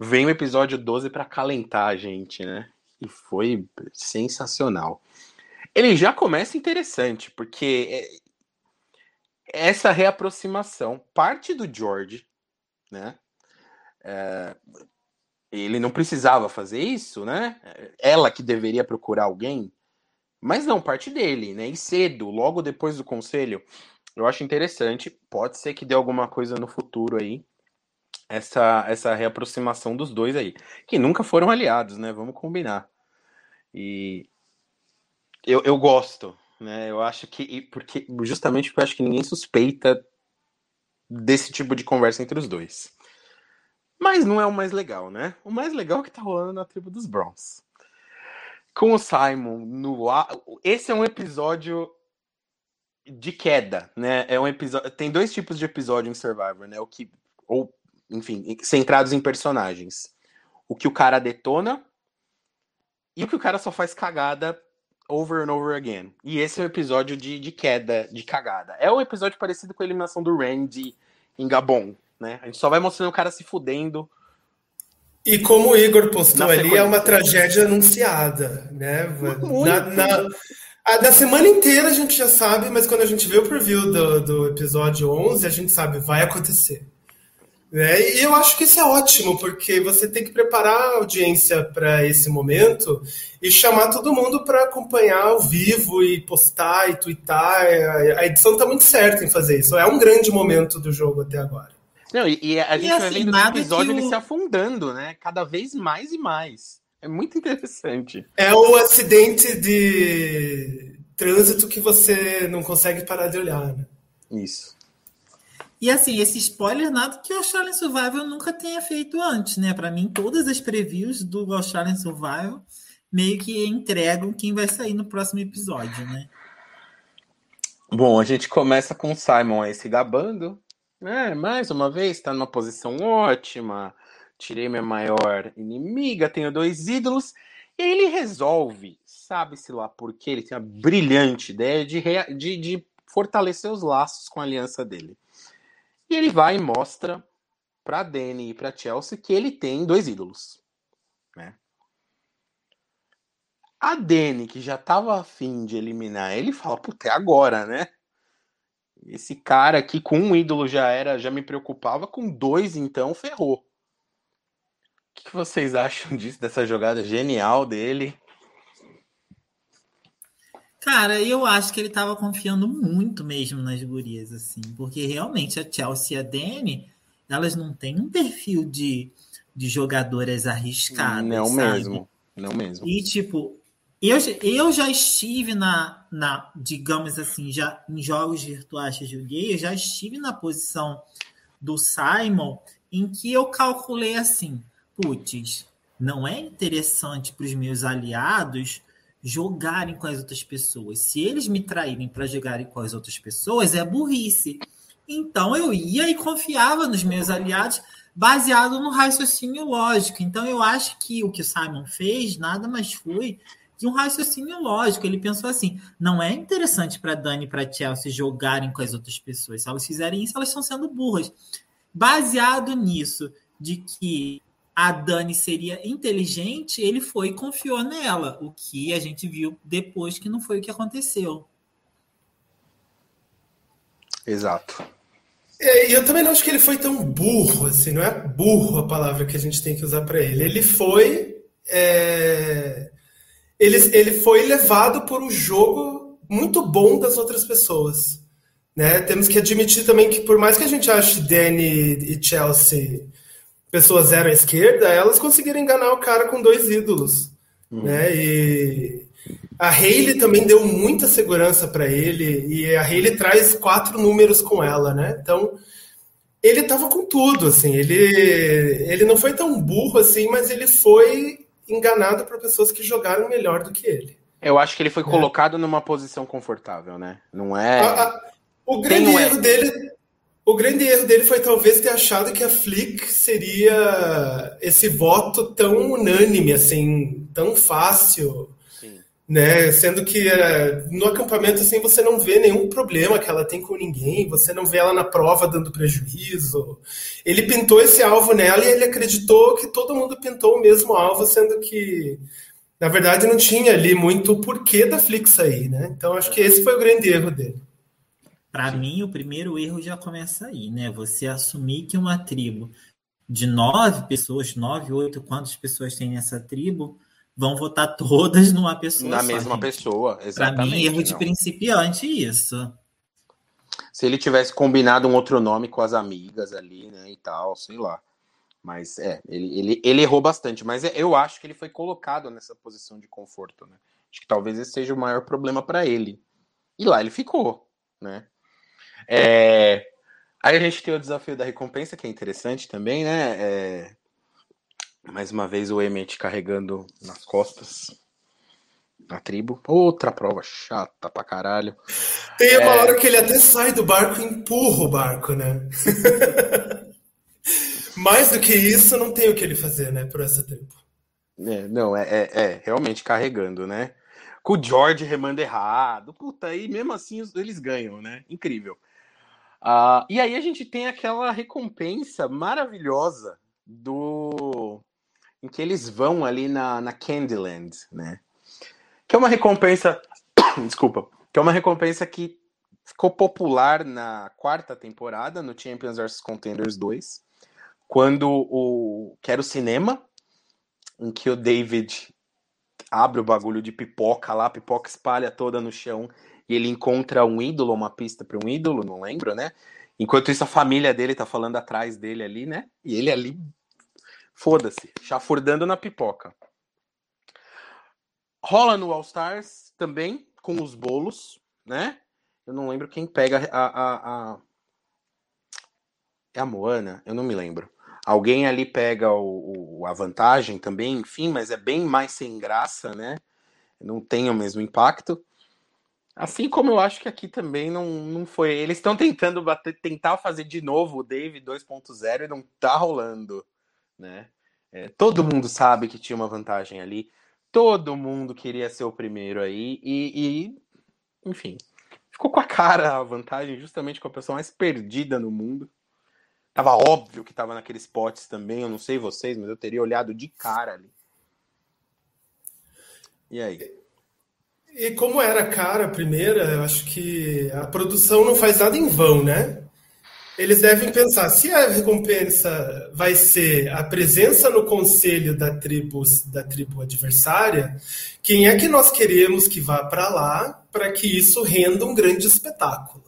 S1: vem o episódio 12 para calentar a gente, né? E foi sensacional. Ele já começa interessante, porque é, essa reaproximação parte do George, né? É, ele não precisava fazer isso, né? Ela que deveria procurar alguém, mas não parte dele, né? E cedo, logo depois do conselho, eu acho interessante. Pode ser que dê alguma coisa no futuro aí essa, essa reaproximação dos dois aí, que nunca foram aliados, né? Vamos combinar. E eu, eu gosto, né? Eu acho que, porque justamente porque eu acho que ninguém suspeita desse tipo de conversa entre os dois. Mas não é o mais legal, né? O mais legal é que tá rolando na tribo dos Browns. Com o Simon no ar. Esse é um episódio de queda, né? É um episódio. Tem dois tipos de episódio em Survivor, né? O que. Ou enfim, centrados em personagens. O que o cara detona e o que o cara só faz cagada over and over again. E esse é o episódio de, de queda, de cagada. É um episódio parecido com a eliminação do Randy em Gabon, né? A gente só vai mostrando o cara se fudendo.
S3: E como o Igor postou ali, é uma tragédia anunciada, né? Na, na, a, na, semana inteira a gente já sabe, mas quando a gente vê o preview do, do episódio 11, a gente sabe, vai acontecer. Né? E eu acho que isso é ótimo, porque você tem que preparar a audiência para esse momento e chamar todo mundo para acompanhar ao vivo e postar e twittar. A edição está muito certa em fazer isso. É um grande momento do jogo até agora.
S1: Não, e, e a gente e assim, vai vendo no episódio o... ele se afundando, né? Cada vez mais e mais. É muito interessante.
S3: É o acidente de trânsito que você não consegue parar de olhar, né?
S1: Isso.
S2: E assim, esse spoiler nada que o Australian Survival nunca tenha feito antes, né? Para mim, todas as previews do Australian Survival meio que entregam quem vai sair no próximo episódio, né?
S1: Bom, a gente começa com o Simon aí se gabando. É, mais uma vez, está numa posição ótima. Tirei minha maior inimiga, tenho dois ídolos. E ele resolve, sabe-se lá porque ele tem a brilhante ideia de, de, de fortalecer os laços com a aliança dele. E ele vai e mostra para Danny e para Chelsea que ele tem dois ídolos, né? A Dani, que já tava afim de eliminar ele, fala, puta, é agora, né? Esse cara aqui com um ídolo já era, já me preocupava, com dois então ferrou. O que vocês (laughs) acham disso, dessa jogada genial dele?
S2: Cara, eu acho que ele tava confiando muito mesmo nas gurias, assim, porque realmente a Chelsea e a Dani, elas não têm um perfil de, de jogadoras arriscadas.
S1: Não sabe? mesmo, não mesmo.
S2: E, tipo, eu, eu já estive na, na, digamos assim, já em jogos virtuais que eu joguei, eu já estive na posição do Simon em que eu calculei assim, putz, não é interessante para os meus aliados jogarem com as outras pessoas. Se eles me traírem para jogarem com as outras pessoas, é burrice. Então eu ia e confiava nos meus aliados baseado no raciocínio lógico. Então eu acho que o que o Simon fez nada mais foi de um raciocínio lógico. Ele pensou assim: não é interessante para Dani e para Chelsea jogarem com as outras pessoas. Se elas fizerem isso, elas estão sendo burras. Baseado nisso, de que a Dani seria inteligente, ele foi e confiou nela, o que a gente viu depois que não foi o que aconteceu.
S1: Exato.
S3: É, eu também não acho que ele foi tão burro, assim, não é burro a palavra que a gente tem que usar para ele. Ele foi. É ele, ele foi levado por um jogo muito bom das outras pessoas. Né? Temos que admitir também que, por mais que a gente ache Danny e Chelsea pessoas zero à esquerda, elas conseguiram enganar o cara com dois ídolos. Uhum. Né? E a Hayley também deu muita segurança para ele, e a Hayley traz quatro números com ela, né? Então, ele estava com tudo, assim, ele, ele não foi tão burro assim, mas ele foi enganado por pessoas que jogaram melhor do que ele.
S1: Eu acho que ele foi é. colocado numa posição confortável, né? Não é. A, a,
S3: o grande erro é. dele. O grande erro dele foi talvez ter achado que a Flick seria esse voto tão unânime, assim, tão fácil né? Sendo que é, no acampamento assim você não vê nenhum problema que ela tem com ninguém, você não vê ela na prova dando prejuízo. Ele pintou esse alvo nela e ele acreditou que todo mundo pintou o mesmo alvo, sendo que na verdade não tinha ali muito o porquê da Flix aí, né? Então acho que esse foi o grande erro dele.
S2: Para mim, o primeiro erro já começa aí, né? Você assumir que uma tribo de nove pessoas, nove, oito, quantas pessoas tem nessa tribo, vão votar (laughs) todas numa pessoa
S1: Na
S2: só,
S1: mesma gente. pessoa, exatamente. Para mim,
S2: erro de principiante isso.
S1: Se ele tivesse combinado um outro nome com as amigas ali, né, e tal, sei lá. Mas é, ele, ele, ele errou bastante, mas é, eu acho que ele foi colocado nessa posição de conforto, né? Acho que talvez esse seja o maior problema para ele. E lá ele ficou, né? É... Aí a gente tem o desafio da recompensa, que é interessante também, né? É... Mais uma vez o Emmett carregando nas costas a tribo. Outra prova chata pra caralho.
S3: Tem uma é... hora que ele até sai do barco e empurra o barco, né? (laughs) Mais do que isso, não tem o que ele fazer, né, por essa tribo.
S1: É, não, é, é, é, realmente carregando, né? Com o George remando errado. Puta, aí mesmo assim eles ganham, né? Incrível. Uh, e aí a gente tem aquela recompensa maravilhosa do em que eles vão ali na, na Candyland, né? Que é uma recompensa. (coughs) Desculpa. Que é uma recompensa que ficou popular na quarta temporada, no Champions vs Contenders 2, quando o. que era o cinema, em que o David abre o bagulho de pipoca lá, pipoca espalha toda no chão e ele encontra um ídolo, uma pista para um ídolo, não lembro, né? Enquanto isso, a família dele tá falando atrás dele ali, né? E ele ali Foda-se, chafurdando na pipoca. Rola no All Stars também, com os bolos, né? Eu não lembro quem pega a. a, a... É a Moana? Eu não me lembro. Alguém ali pega o, o, a vantagem também, enfim, mas é bem mais sem graça, né? Não tem o mesmo impacto. Assim como eu acho que aqui também não, não foi. Eles estão tentando bater, tentar fazer de novo o Dave 2.0 e não tá rolando né? É, todo mundo sabe que tinha uma vantagem ali, todo mundo queria ser o primeiro aí, e, e enfim, ficou com a cara a vantagem, justamente com a pessoa mais perdida no mundo. Tava óbvio que tava naqueles potes também, eu não sei vocês, mas eu teria olhado de cara ali. E aí?
S3: E como era cara a primeira, eu acho que a produção não faz nada em vão, né? Eles devem pensar, se a recompensa vai ser a presença no conselho da tribo, da tribo adversária, quem é que nós queremos que vá para lá para que isso renda um grande espetáculo?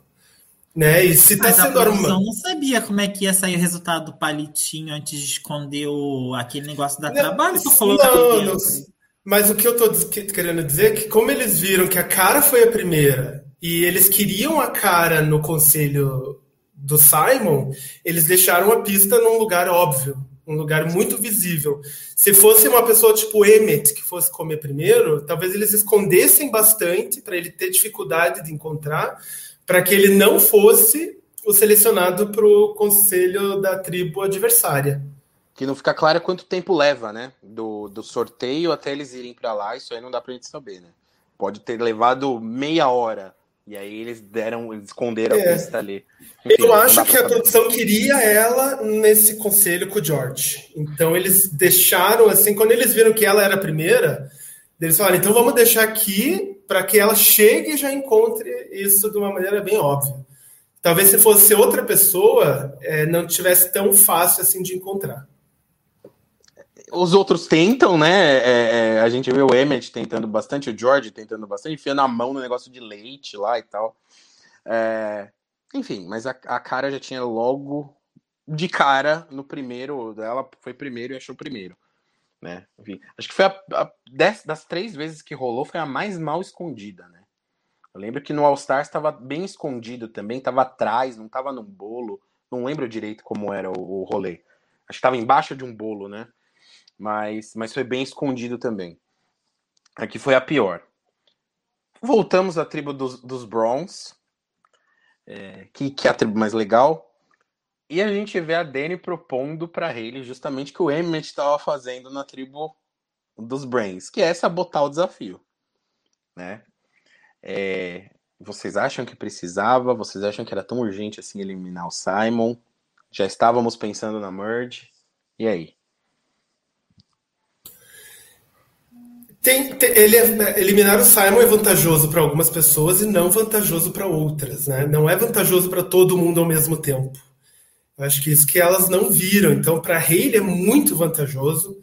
S3: Né? E se está sendo
S2: armado. não sabia como é que ia sair o resultado do palitinho antes de esconder o, aquele negócio da trabalho. Não,
S3: não, não, mas o que eu estou querendo dizer é que, como eles viram que a cara foi a primeira e eles queriam a cara no conselho do Simon, eles deixaram a pista num lugar óbvio, um lugar muito visível. Se fosse uma pessoa tipo Emmett que fosse comer primeiro, talvez eles escondessem bastante para ele ter dificuldade de encontrar, para que ele não fosse o selecionado para o conselho da tribo adversária.
S1: Que não fica claro quanto tempo leva, né? Do, do sorteio até eles irem para lá, isso aí não dá pra gente saber, né? Pode ter levado meia hora. E aí eles deram, eles esconderam é. a pista ali.
S3: Enfim, Eu acho que a produção queria ela nesse conselho com o George. Então eles deixaram assim, quando eles viram que ela era a primeira, eles falaram, então vamos deixar aqui para que ela chegue e já encontre isso de uma maneira bem óbvia. Talvez se fosse outra pessoa, é, não tivesse tão fácil assim de encontrar
S1: os outros tentam, né? É, é, a gente vê o Emmett tentando bastante, o George tentando bastante, enfiando a mão no negócio de leite lá e tal. É, enfim, mas a, a, cara já tinha logo de cara no primeiro, ela foi primeiro e achou primeiro. Né? Enfim, acho que foi a, a das, três vezes que rolou, foi a mais mal escondida, né? Eu lembro que no All Stars estava bem escondido também, estava atrás, não estava num bolo. Não lembro direito como era o, o rolê. Acho que estava embaixo de um bolo, né? Mas, mas foi bem escondido também. Aqui foi a pior. Voltamos à tribo dos, dos Browns, é, que, que é a tribo mais legal. E a gente vê a Dani propondo para ele justamente o que o Emmett estava fazendo na tribo dos Brains, que é sabotar o desafio. Né? É, vocês acham que precisava? Vocês acham que era tão urgente assim eliminar o Simon? Já estávamos pensando na merge? E aí?
S3: Tem, tem, ele é, eliminar o Simon é vantajoso para algumas pessoas e não vantajoso para outras, né? Não é vantajoso para todo mundo ao mesmo tempo. Eu acho que isso que elas não viram. Então, para a é muito vantajoso,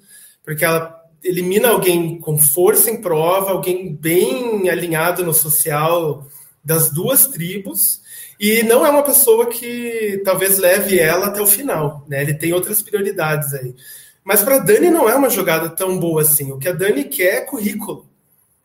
S3: porque ela elimina alguém com força em prova, alguém bem alinhado no social das duas tribos, e não é uma pessoa que talvez leve ela até o final, né? Ele tem outras prioridades aí. Mas para a Dani não é uma jogada tão boa assim. O que a Dani quer é currículo.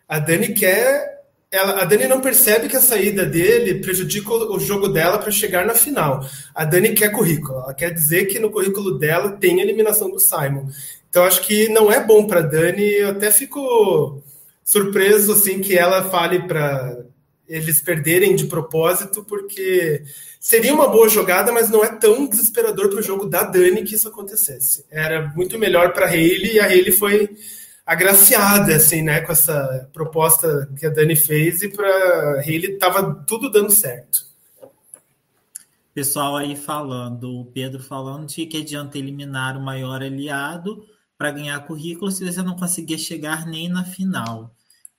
S3: A Dani quer. Ela, a Dani não percebe que a saída dele prejudica o jogo dela para chegar na final. A Dani quer currículo. Ela quer dizer que no currículo dela tem eliminação do Simon. Então acho que não é bom para Dani. Eu até fico surpreso assim que ela fale para eles perderem de propósito, porque seria uma boa jogada, mas não é tão desesperador para o jogo da Dani que isso acontecesse. Era muito melhor para a Hayley e a Hayley foi agraciada assim, né, com essa proposta que a Dani fez e para Hayley estava tudo dando certo.
S2: Pessoal aí falando, o Pedro falando de que adianta eliminar o maior aliado para ganhar currículo se você não conseguir chegar nem na final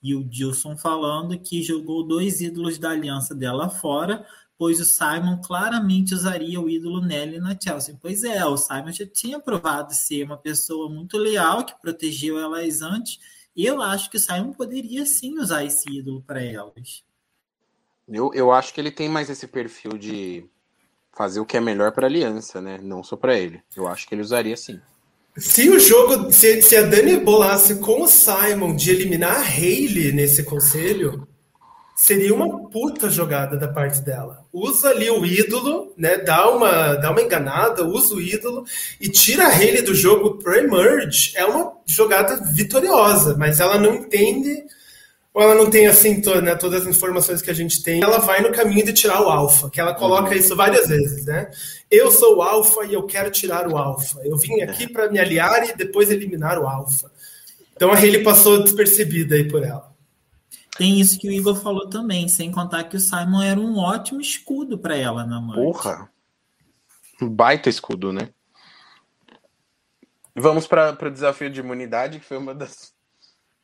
S2: e o Dilson falando que jogou dois ídolos da aliança dela fora, pois o Simon claramente usaria o ídolo Nelly na Chelsea. Pois é, o Simon já tinha provado ser uma pessoa muito leal, que protegeu elas antes, eu acho que o Simon poderia sim usar esse ídolo para elas.
S1: Eu, eu acho que ele tem mais esse perfil de fazer o que é melhor para a aliança, né? Não só para ele. Eu acho que ele usaria sim.
S3: Se o jogo, se, se a Dani bolasse com o Simon de eliminar a Hayley nesse conselho, seria uma puta jogada da parte dela. Usa ali o ídolo, né? Dá uma, dá uma enganada, usa o ídolo e tira a Hayley do jogo pre-merge. É uma jogada vitoriosa, mas ela não entende ou ela não tem assim to, né, todas as informações que a gente tem, ela vai no caminho de tirar o alfa, que ela coloca uhum. isso várias vezes, né? Eu sou o alfa e eu quero tirar o alfa. Eu vim aqui para me aliar e depois eliminar o alfa. Então a Hayley passou despercebida aí por ela.
S2: tem isso que o Igor falou também, sem contar que o Simon era um ótimo escudo para ela na mão.
S1: Porra! Um baita escudo, né? Vamos para o desafio de imunidade, que foi uma das,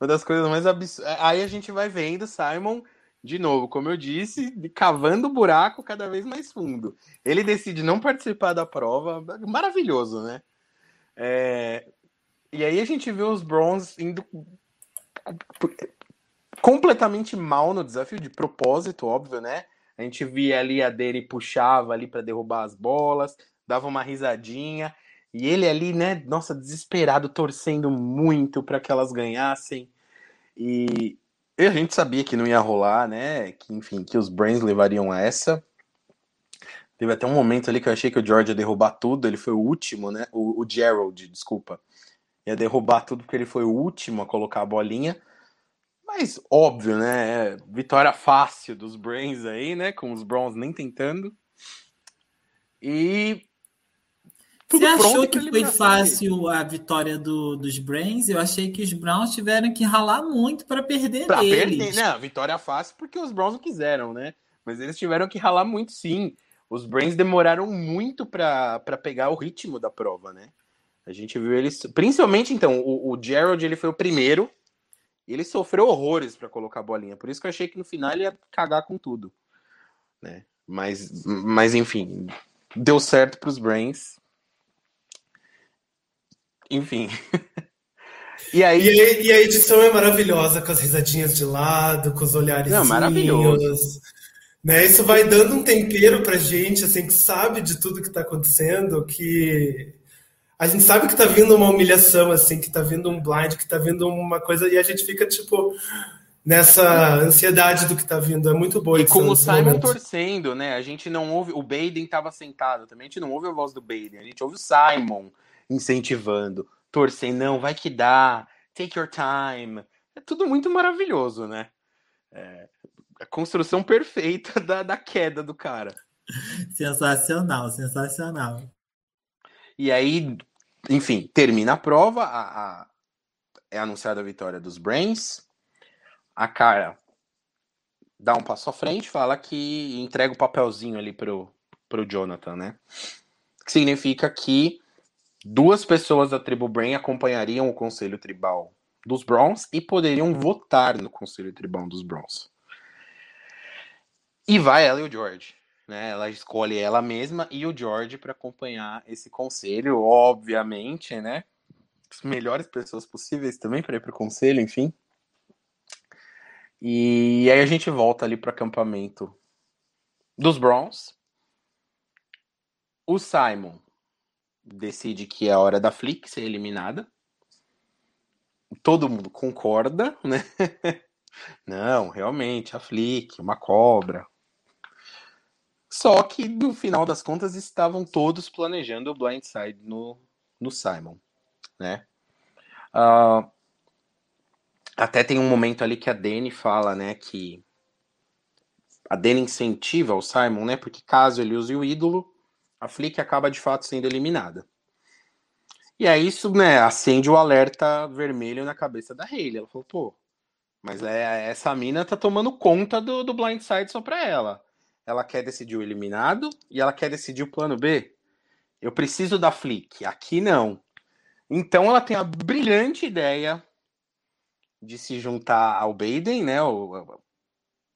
S1: uma das coisas mais absurdas. Aí a gente vai vendo Simon, de novo, como eu disse, cavando o buraco cada vez mais fundo. Ele decide não participar da prova, maravilhoso, né? É... E aí a gente vê os Bronze indo completamente mal no desafio, de propósito, óbvio, né? A gente via ali a dele puxava ali para derrubar as bolas, dava uma risadinha, e ele ali, né, nossa, desesperado, torcendo muito para que elas ganhassem. E a gente sabia que não ia rolar, né? Que, enfim, que os Brains levariam essa. Teve até um momento ali que eu achei que o George ia derrubar tudo, ele foi o último, né? O, o Gerald, desculpa. Ia derrubar tudo porque ele foi o último a colocar a bolinha. Mas óbvio, né? É vitória fácil dos Brains aí, né? Com os Browns nem tentando. E.
S2: Você achou que foi fácil a vitória do, dos Brains? Eu achei que os Browns tiveram que ralar muito para perder pra deles. Perder,
S1: não, vitória fácil porque os Browns não quiseram, né? Mas eles tiveram que ralar muito sim. Os Brains demoraram muito para pegar o ritmo da prova, né? A gente viu eles. Principalmente, então, o, o Gerald ele foi o primeiro e ele sofreu horrores para colocar a bolinha. Por isso que eu achei que no final ele ia cagar com tudo. Né? Mas, mas enfim, deu certo para os Brains. Enfim. (laughs)
S3: e, aí... E, a, e, a, edição é maravilhosa, com as risadinhas de lado, com os olhares. Não,
S1: maravilhoso.
S3: Né? Isso vai dando um tempero pra gente, assim, que sabe de tudo que está acontecendo, que a gente sabe que tá vindo uma humilhação, assim, que tá vindo um blind, que tá vindo uma coisa, e a gente fica, tipo, nessa ansiedade do que tá vindo. É muito boa.
S1: E com o Simon momento. torcendo, né? A gente não ouve. O Baden tava sentado também, a gente não ouve a voz do Baden, a gente ouve o Simon incentivando, torcendo, não, vai que dá, take your time. É tudo muito maravilhoso, né? É a construção perfeita da, da queda do cara.
S2: Sensacional, sensacional.
S1: E aí, enfim, termina a prova, a, a, é anunciada a vitória dos Brains. A cara dá um passo à frente, fala que entrega o papelzinho ali pro, pro Jonathan, né? Que significa que duas pessoas da tribo Brain acompanhariam o conselho tribal dos Browns e poderiam votar no conselho tribal dos Browns. E vai ela e o George né? Ela escolhe ela mesma e o George para acompanhar esse conselho, obviamente, né? As melhores pessoas possíveis também para ir para o conselho, enfim. E aí a gente volta ali para o acampamento dos Browns. O Simon decide que é a hora da Flick ser eliminada. Todo mundo concorda, (laughs) né? Não, realmente, a Flick, uma cobra, só que no final das contas estavam todos planejando o blindside no, no Simon, né? Uh, até tem um momento ali que a Dani fala, né, que a Dani incentiva o Simon, né, porque caso ele use o ídolo, a Flick acaba de fato sendo eliminada. E aí isso, né, acende o alerta vermelho na cabeça da Hayley. Ela falou, pô, mas é, essa mina tá tomando conta do, do blindside só pra ela ela quer decidir o eliminado e ela quer decidir o plano B. Eu preciso da Flick, aqui não. Então ela tem a brilhante ideia de se juntar ao Baden, né? O,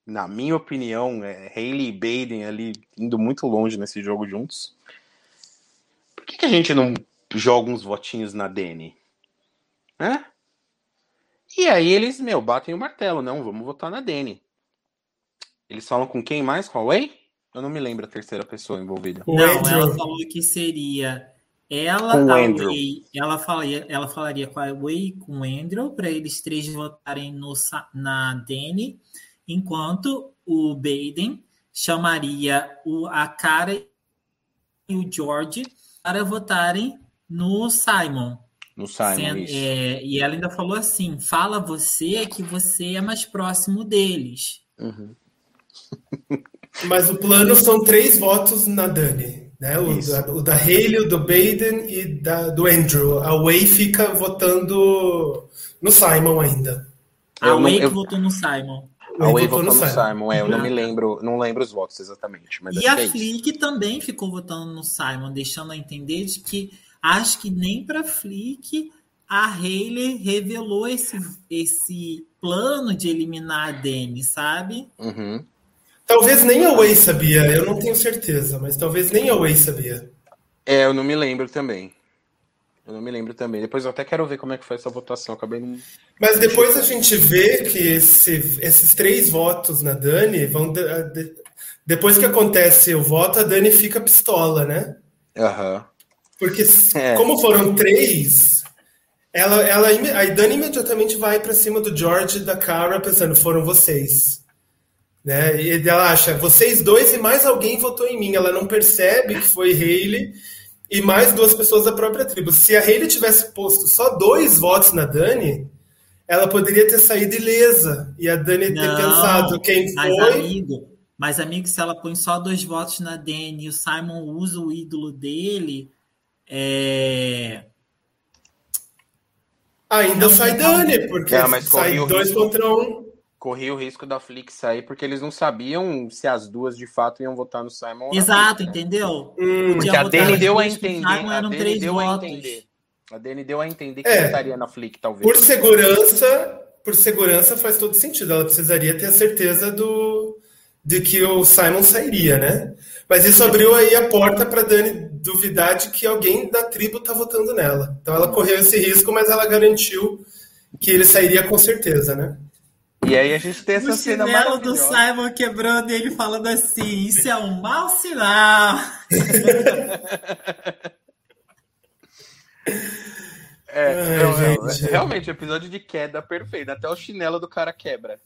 S1: na minha opinião, é Haley e Baden ali indo muito longe nesse jogo juntos. Por que, que a gente não joga uns votinhos na Dani? Né? E aí eles, meu, batem o martelo, não, vamos votar na Dani. Eles falam com quem mais? Com a Way? Eu não me lembro a terceira pessoa envolvida.
S2: Não, ela falou que seria ela, com a Andrew. Way, ela falaria, ela falaria com a Way com o Andrew para eles três votarem no, na Danny, enquanto o Baden chamaria o, a Cara e o George para votarem no Simon.
S1: No Simon, Sendo,
S2: é, e ela ainda falou assim: fala você que você é mais próximo deles.
S1: Uhum. (laughs)
S3: Mas o plano são três votos na Dani. Né? O, da, o da Haley, o do Baden e da, do Andrew. A Way fica votando no Simon ainda.
S2: A Way que votou no Simon.
S1: A Way votou, no, Simon. Simon. É, eu não me (laughs) lembro, não lembro os votos exatamente.
S2: e a é Flick também ficou votando no Simon, deixando a entender de que acho que nem para Flick a Hayley revelou esse, esse plano de eliminar a Dani, sabe?
S1: Uhum.
S3: Talvez nem a Way sabia, eu não tenho certeza, mas talvez nem a Way sabia.
S1: É, eu não me lembro também. Eu não me lembro também. Depois eu até quero ver como é que foi essa votação. Acabei não...
S3: Mas depois a gente vê que esse, esses três votos na Dani vão. De, de, depois que acontece o voto, a Dani fica pistola, né?
S1: Aham. Uhum.
S3: Porque, (laughs) é. como foram três, ela, ela, a Dani imediatamente vai para cima do George e da Cara, pensando, foram vocês. Né? E ela acha, vocês dois e mais alguém votou em mim. Ela não percebe que foi Hayley e mais duas pessoas da própria tribo. Se a Hayley tivesse posto só dois votos na Dani, ela poderia ter saído ilesa. E a Dani não, ter pensado quem
S2: mas foi. Amigo, mas, amigo, se ela põe só dois votos na Dani e o Simon usa o ídolo dele, é
S3: Ainda sai Dani, porque é, mas sai dois risco, contra um.
S1: Corria o risco da Flix sair, porque eles não sabiam se as duas de fato iam votar no Simon.
S2: Exato, entendeu?
S1: Hum, porque a Dani deu a entender. A Dani deu a entender. A Dani deu a entender que é, votaria na Flick, talvez.
S3: Por segurança, por segurança faz todo sentido. Ela precisaria ter a certeza do, de que o Simon sairia, né? Mas isso abriu aí a porta para Dani duvidar de que alguém da tribo está votando nela. Então ela correu esse risco, mas ela garantiu que ele sairia com certeza, né?
S1: E aí a gente tem essa o cena
S2: maravilhosa. do Simon quebrando ele falando assim, isso é um mau sinal. (laughs)
S1: é, Ai, não, não, realmente, episódio de queda perfeito. Até o chinelo do cara quebra.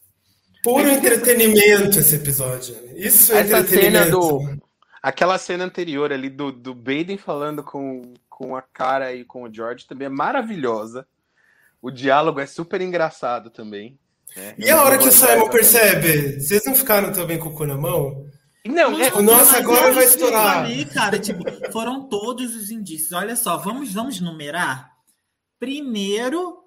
S3: Puro entretenimento esse episódio. Isso é Essa entretenimento. Cena do,
S1: Aquela cena anterior ali do, do Baden falando com, com a cara e com o George também é maravilhosa. O diálogo é super engraçado também.
S3: Né? E a hora que o Simon percebe? Vocês não ficaram também com o cu na mão?
S1: Não,
S3: é, nossa, agora vai estourar.
S2: Ali, cara, tipo, foram todos os indícios. Olha só, vamos, vamos numerar. Primeiro,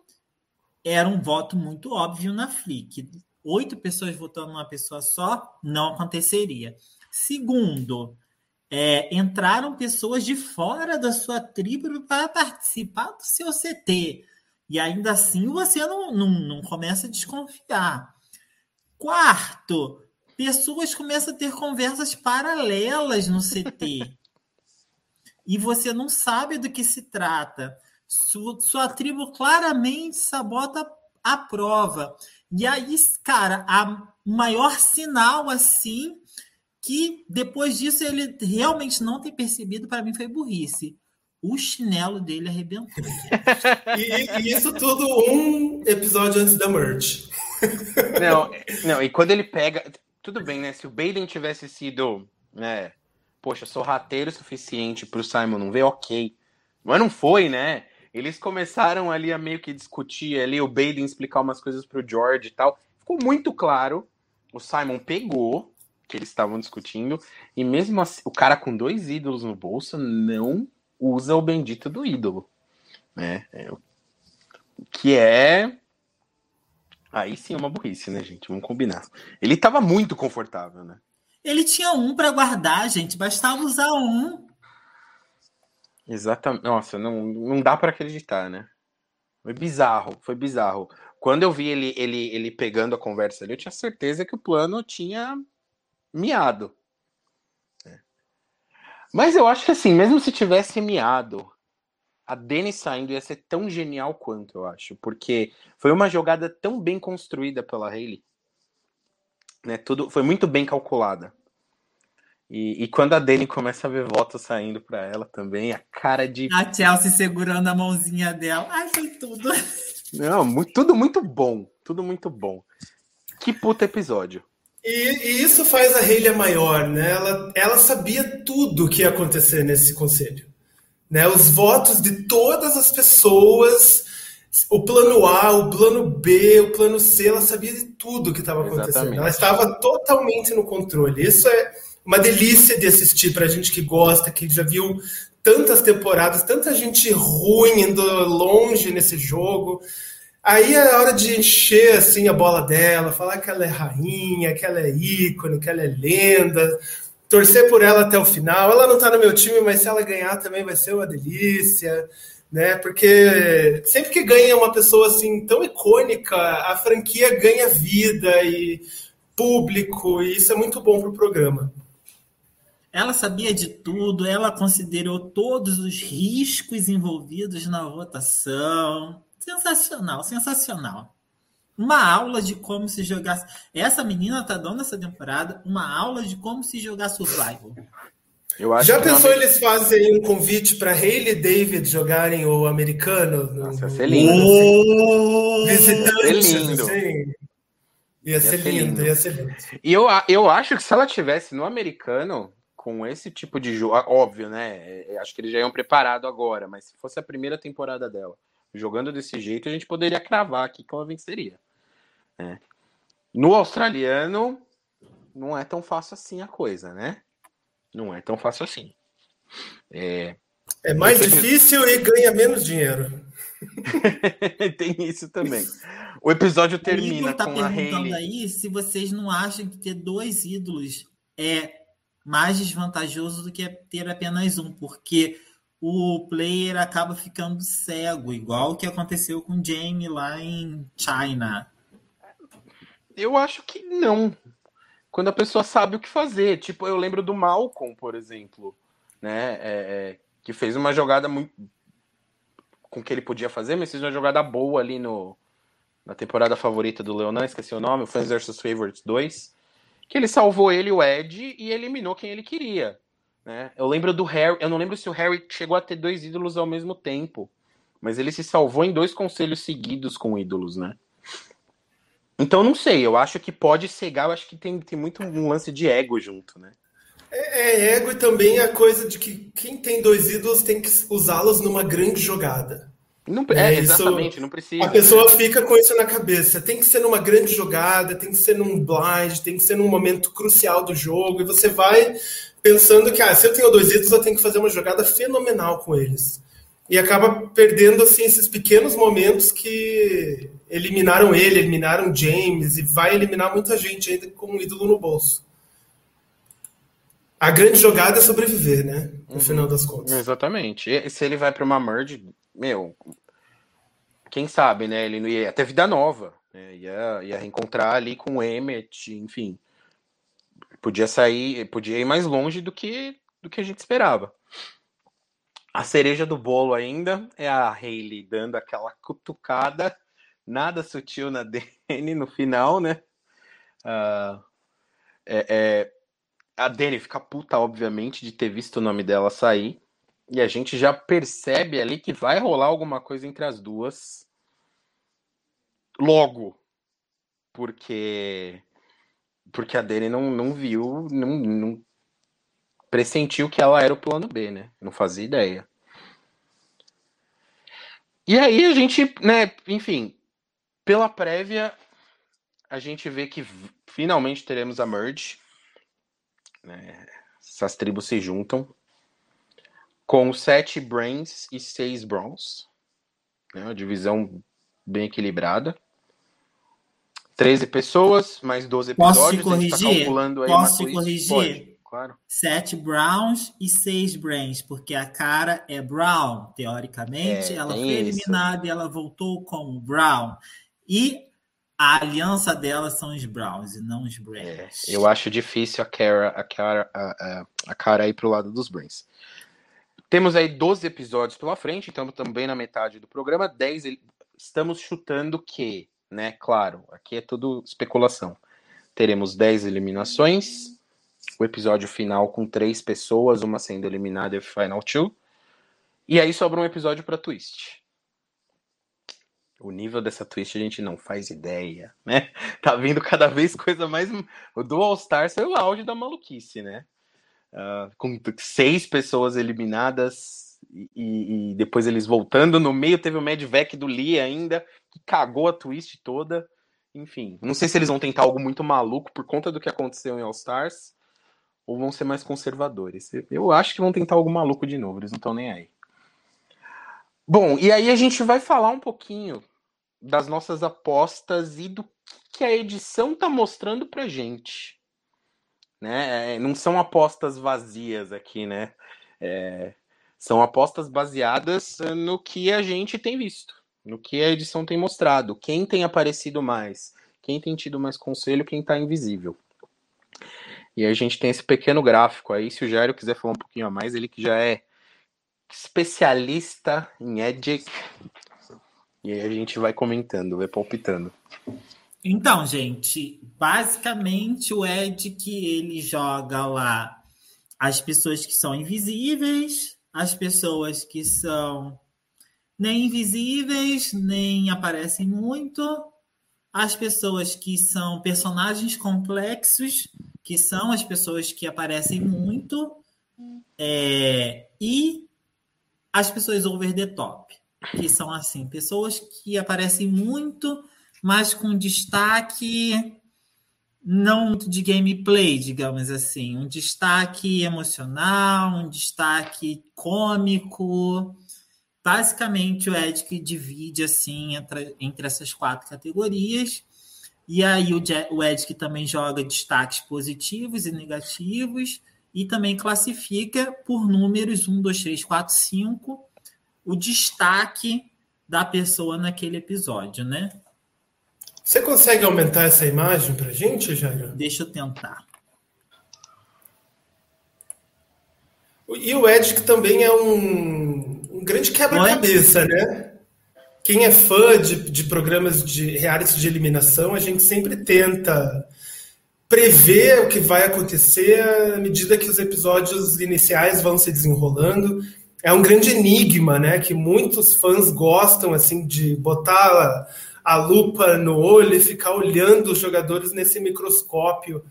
S2: era um voto muito óbvio na Flick. Oito pessoas votando numa pessoa só, não aconteceria. Segundo, é, entraram pessoas de fora da sua tribo para participar do seu CT. E ainda assim você não, não, não começa a desconfiar. Quarto, pessoas começam a ter conversas paralelas no CT. (laughs) e você não sabe do que se trata. Sua, sua tribo claramente sabota a prova. E aí, cara, a maior sinal assim que depois disso ele realmente não tem percebido, para mim foi burrice. O chinelo dele arrebentou. (laughs)
S3: e, e, isso tudo um episódio antes da merge.
S1: não, não, e quando ele pega. Tudo bem, né? Se o Baden tivesse sido, né? Poxa, sou rateiro o suficiente pro Simon não ver, ok. Mas não foi, né? Eles começaram ali a meio que discutir ali, o Baden explicar umas coisas pro George e tal. Ficou muito claro. O Simon pegou, que eles estavam discutindo. E mesmo assim, o cara com dois ídolos no bolso não usa o bendito do ídolo. Né? É, que é. Aí sim é uma burrice, né, gente? Vamos combinar. Ele estava muito confortável, né?
S2: Ele tinha um para guardar, gente. Bastava usar um.
S1: Exatamente. Nossa, não, não dá para acreditar, né? Foi bizarro, foi bizarro. Quando eu vi ele, ele, ele pegando a conversa ali, eu tinha certeza que o plano tinha miado. Mas eu acho que assim, mesmo se tivesse miado, a Dani saindo ia ser tão genial quanto, eu acho. Porque foi uma jogada tão bem construída pela Hayley. Né, tudo foi muito bem calculada. E, e, quando a Dani começa a ver votos saindo para ela também, a cara de.
S2: A Chelsea segurando a mãozinha dela. Ai, foi tudo.
S1: Não, muito, tudo muito bom. Tudo muito bom. Que puta episódio.
S3: E, e, isso faz a Hayley maior, né? Ela, ela sabia tudo o que ia acontecer nesse conselho. Né? Os votos de todas as pessoas, o plano A, o plano B, o plano C, ela sabia de tudo o que estava acontecendo. Ela estava totalmente no controle. Isso é uma delícia de assistir para a gente que gosta, que já viu tantas temporadas, tanta gente ruim indo longe nesse jogo. Aí é hora de encher assim a bola dela, falar que ela é rainha, que ela é ícone, que ela é lenda, torcer por ela até o final. Ela não tá no meu time, mas se ela ganhar também vai ser uma delícia, né? Porque sempre que ganha uma pessoa assim tão icônica, a franquia ganha vida e público, e isso é muito bom pro programa.
S2: Ela sabia de tudo, ela considerou todos os riscos envolvidos na votação. Sensacional, sensacional. Uma aula de como se jogar. Essa menina tá dando essa temporada uma aula de como se jogar survival.
S3: Já pensou não... eles fazem um convite para Hayley e David jogarem o americano?
S1: Nossa, ia ser lindo. Oh,
S3: visitantes, ia ser lindo. Assim. Ia, ser, lindo, lindo, ia ser lindo.
S1: E eu, eu acho que se ela tivesse no americano, com esse tipo de jogo, óbvio, né? É, acho que eles já iam preparado agora, mas se fosse a primeira temporada dela, jogando desse jeito, a gente poderia cravar aqui que ela venceria. Né? No australiano, não é tão fácil assim a coisa, né? Não é tão fácil assim.
S3: É, é mais difícil e ganha menos dinheiro. (laughs)
S1: Tem isso também. O episódio termina o tá com a Hayley.
S2: aí se vocês não acham que ter dois ídolos é mais desvantajoso do que ter apenas um, porque o player acaba ficando cego, igual o que aconteceu com Jamie lá em China.
S1: Eu acho que não. Quando a pessoa sabe o que fazer. Tipo, eu lembro do Malcolm, por exemplo, né? É, é, que fez uma jogada muito. com que ele podia fazer, mas fez uma jogada boa ali no, na temporada favorita do Leonan, esqueci o nome, o Fans vs Favorites 2. Que ele salvou ele, o Ed, e eliminou quem ele queria. Né? Eu lembro do Harry, eu não lembro se o Harry chegou a ter dois ídolos ao mesmo tempo, mas ele se salvou em dois conselhos seguidos com ídolos, né? Então não sei, eu acho que pode cegar, eu acho que tem, tem muito um lance de ego junto, né?
S3: É, é ego e também a coisa de que quem tem dois ídolos tem que usá-los numa grande jogada.
S1: Não, é, é exatamente, não precisa.
S3: A pessoa fica com isso na cabeça. Tem que ser numa grande jogada, tem que ser num blind, tem que ser num momento crucial do jogo, e você vai pensando que, ah, se eu tenho dois ídolos, eu tenho que fazer uma jogada fenomenal com eles. E acaba perdendo, assim, esses pequenos momentos que eliminaram ele, eliminaram James, e vai eliminar muita gente ainda com um ídolo no bolso. A grande jogada é sobreviver, né? No uhum. final das contas.
S1: Exatamente. E se ele vai para uma merge, meu, quem sabe, né? Ele não ia até vida nova. Né? Ia, ia reencontrar ali com o Emmet, enfim podia sair, podia ir mais longe do que do que a gente esperava. A cereja do bolo ainda é a Hayley dando aquela cutucada, nada sutil na (laughs) Dani no final, né? Uh, é, é, a Dani fica puta, obviamente, de ter visto o nome dela sair. E a gente já percebe ali que vai rolar alguma coisa entre as duas logo. Porque porque a Dani não, não viu, não, não pressentiu que ela era o plano B, né? Não fazia ideia. E aí a gente, né, enfim, pela prévia, a gente vê que finalmente teremos a merge. Né? Essas tribos se juntam com sete brains e seis bronze. Né? Uma divisão bem equilibrada. 13 pessoas, mais 12 episódios.
S2: Posso te corrigir? Tá Posso te corrigir? Pode,
S1: claro.
S2: 7 Browns e 6 Brains, porque a cara é Brown, teoricamente. É, ela foi eliminada e ela voltou como Brown. E a aliança dela são os Browns e não os Brains.
S1: É, eu acho difícil a cara, a cara, a, a, cara ir pro lado dos Brains. Temos aí 12 episódios pela frente, então também na metade do programa. 10 estamos chutando que né? Claro, aqui é tudo especulação. Teremos 10 eliminações, o episódio final com três pessoas, uma sendo eliminada e Final Two. E aí sobra um episódio para twist. O nível dessa twist a gente não faz ideia, né? (laughs) Tá vindo cada vez coisa mais. O do All Stars foi o auge da maluquice, né? Uh, com seis pessoas eliminadas, e, e, depois eles voltando. No meio teve o Medvec do Lee ainda, que cagou a twist toda. Enfim, não sei se eles vão tentar algo muito maluco por conta do que aconteceu em All Stars ou vão ser mais conservadores. Eu acho que vão tentar algo maluco de novo, eles não estão nem aí. Bom, e aí a gente vai falar um pouquinho das nossas apostas e do que a edição tá mostrando pra gente. Né? É, não são apostas vazias aqui, né? É, são apostas baseadas no que a gente tem visto, no que a edição tem mostrado, quem tem aparecido mais, quem tem tido mais conselho, quem tá invisível. E a gente tem esse pequeno gráfico aí. Se o Jairo quiser falar um pouquinho a mais, ele que já é especialista em Edic. E aí a gente vai comentando, vai palpitando.
S2: Então, gente, basicamente o Edic ele joga lá as pessoas que são invisíveis, as pessoas que são nem invisíveis, nem aparecem muito, as pessoas que são personagens complexos que são as pessoas que aparecem muito, é, e as pessoas over the top, que são assim, pessoas que aparecem muito, mas com destaque não de gameplay, digamos assim, um destaque emocional, um destaque cômico. Basicamente, o Edic divide assim entre, entre essas quatro categorias. E aí o, o Edic também joga destaques positivos e negativos e também classifica por números 1, 2, 3, 4, 5 o destaque da pessoa naquele episódio, né?
S3: Você consegue aumentar essa imagem para gente, Jairo?
S2: Deixa eu tentar.
S3: E o Edic também é um, um grande quebra-cabeça, né? quem é fã de, de programas de reality de eliminação, a gente sempre tenta prever o que vai acontecer à medida que os episódios iniciais vão se desenrolando. É um grande enigma, né? Que muitos fãs gostam assim de botar a, lupa no olho e ficar olhando os jogadores nesse microscópio.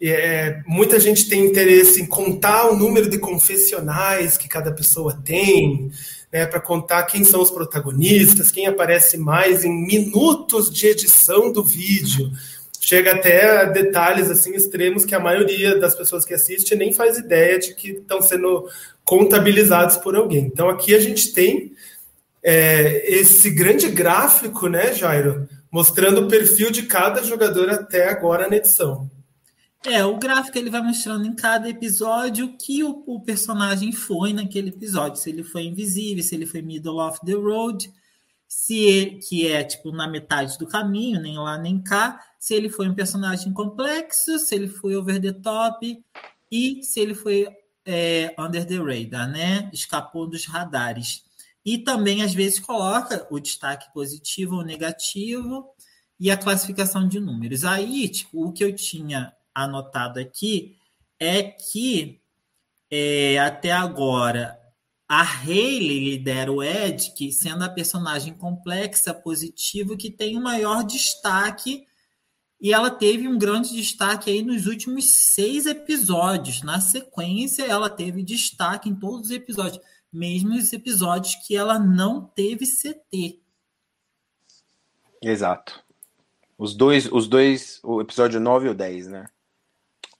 S3: É, muita gente tem interesse em contar o número de confessionais que cada pessoa tem, né, para contar quem são os protagonistas, quem aparece mais em minutos de edição do vídeo. Chega até a detalhes assim extremos que a maioria das pessoas que assiste nem faz ideia de que estão sendo contabilizados por alguém. Então aqui a gente tem é, esse grande gráfico, né, Jairo, mostrando o perfil de cada jogador até agora na edição.
S2: É, o gráfico ele vai mostrando em cada episódio o que o, o, personagem foi naquele episódio. Se ele foi invisível, se ele foi middle of the road, se ele, que é tipo na metade do caminho, nem lá nem cá, se ele foi um personagem complexo, se ele foi over the top e se ele foi é, under the radar, né? Escapou dos radares. E também às vezes coloca o destaque positivo ou negativo e a classificação de números. Aí, tipo, o que eu tinha anotado aqui é que é, até agora a Hayley lidera o Edic, sendo a personagem complexa, positiva, que tem o maior destaque. E ela teve um grande destaque aí nos últimos seis episódios. Na sequência, ela teve destaque em todos os episódios, mesmo os episódios que ela não teve CT.
S1: Exato. Os dois, os dois, o episódio 9 e o 10, né?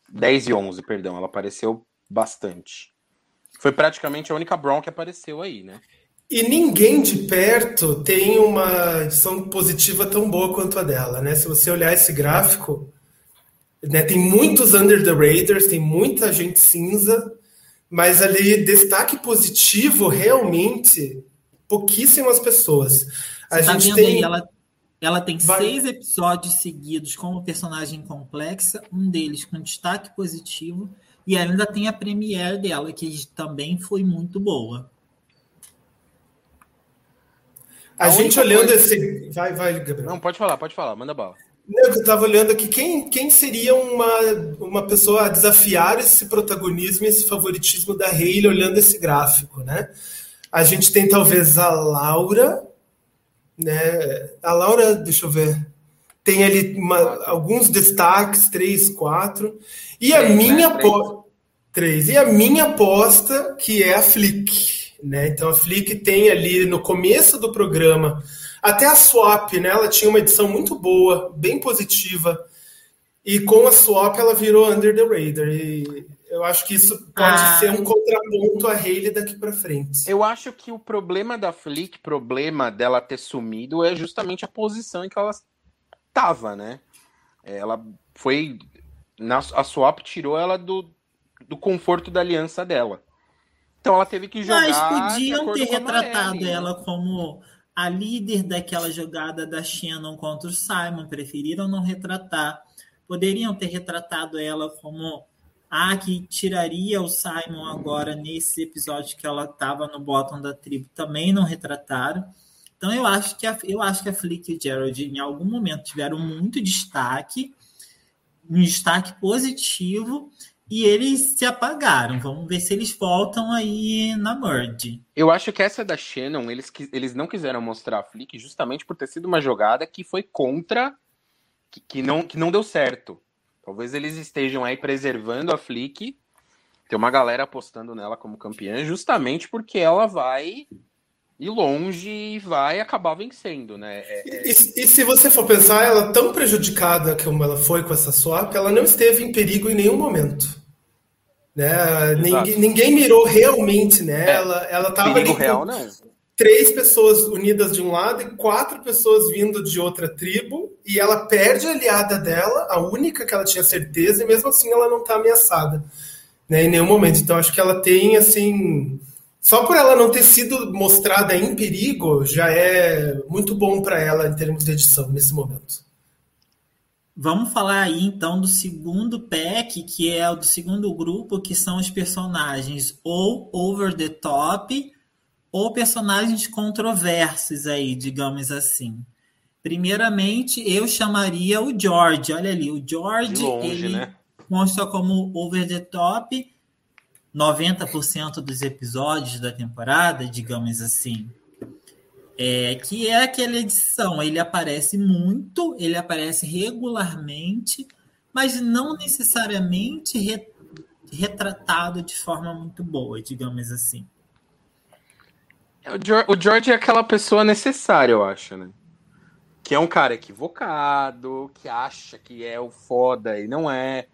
S1: 10 e 11, perdão, ela apareceu bastante. Foi praticamente a única Brown que apareceu aí, né?
S3: E ninguém de perto tem uma edição positiva tão boa quanto a dela, né? Se você olhar esse gráfico, né, tem muitos under the radars, tem muita gente cinza, mas ali destaque positivo realmente pouquíssimas pessoas.
S2: A você tá gente tá tem aí, ela ela tem Vai. seis episódios seguidos como personagem complexa, um deles com destaque positivo, e ainda tem a premiere dela, que também foi muito boa.
S3: A, a gente olhando coisa... esse. Vai, vai, Gabriel.
S1: Não, pode falar, pode falar, manda bala.
S3: Eu estava olhando aqui quem, quem seria uma, uma pessoa a desafiar esse protagonismo, esse favoritismo da Hayley olhando esse gráfico, né? A gente tem talvez a Laura, né? A Laura, deixa eu ver, tem ali uma, alguns destaques, três, quatro. E três, a minha né? três. três. E a minha aposta, que é a Flick. Né? Então a Flick tem ali no começo do programa, até a Swap, né? Ela tinha uma edição muito boa, bem positiva. E com a Swap ela virou Under the Radar. E Eu acho que isso pode ah. ser um contraponto a Hayley daqui para frente.
S1: Eu acho que o problema da Flick, problema dela ter sumido, é justamente a posição em que ela tava, né? Ela foi. Na, a Swap tirou ela do, do conforto da aliança dela. Então ela teve que jogar.
S2: Mas podiam ter retratado ela como a líder daquela jogada da Shannon contra o Simon. Preferiram não retratar. Poderiam ter retratado ela como a que tiraria o Simon agora nesse episódio que ela estava no bottom da tribo. Também não retrataram. Então eu acho que a, eu acho que a Flick e Gerald em algum momento tiveram muito destaque, um destaque positivo e eles se apagaram. Vamos ver se eles voltam aí na merge.
S1: Eu acho que essa da Shannon, eles, eles não quiseram mostrar a Flick justamente por ter sido uma jogada que foi contra. que, que não, que não deu certo. Talvez eles estejam aí preservando a Flick. Tem uma galera apostando nela como campeã, justamente porque ela vai ir longe e vai acabar vencendo, né? É,
S3: é... E, e, se você for pensar, ela tão prejudicada como ela foi com essa swap, ela não esteve em perigo em nenhum momento. Né? Ninguém, ninguém, mirou realmente nela. É, ela estava ali
S1: real, não.
S3: três pessoas unidas de um lado e quatro pessoas vindo de outra tribo. E ela perde a aliada dela, a única que ela tinha certeza, e mesmo assim ela não está ameaçada né, em nenhum momento. Então acho que ela tem assim. Só por ela não ter sido mostrada em perigo, já é muito bom para ela em termos de edição nesse momento.
S2: Vamos falar aí então do segundo pack, que é o do segundo grupo, que são os personagens ou over the top ou personagens controversos aí, digamos assim. Primeiramente, eu chamaria o George. Olha ali, o George longe, ele né? consta como over the top 90% dos episódios da temporada, digamos assim. É, que é aquela edição, ele aparece muito, ele aparece regularmente, mas não necessariamente re, retratado de forma muito boa, digamos assim.
S1: É, o George, o é aquela pessoa necessária, eu acho, né? Que é um cara equivocado, que acha que é o foda e não é.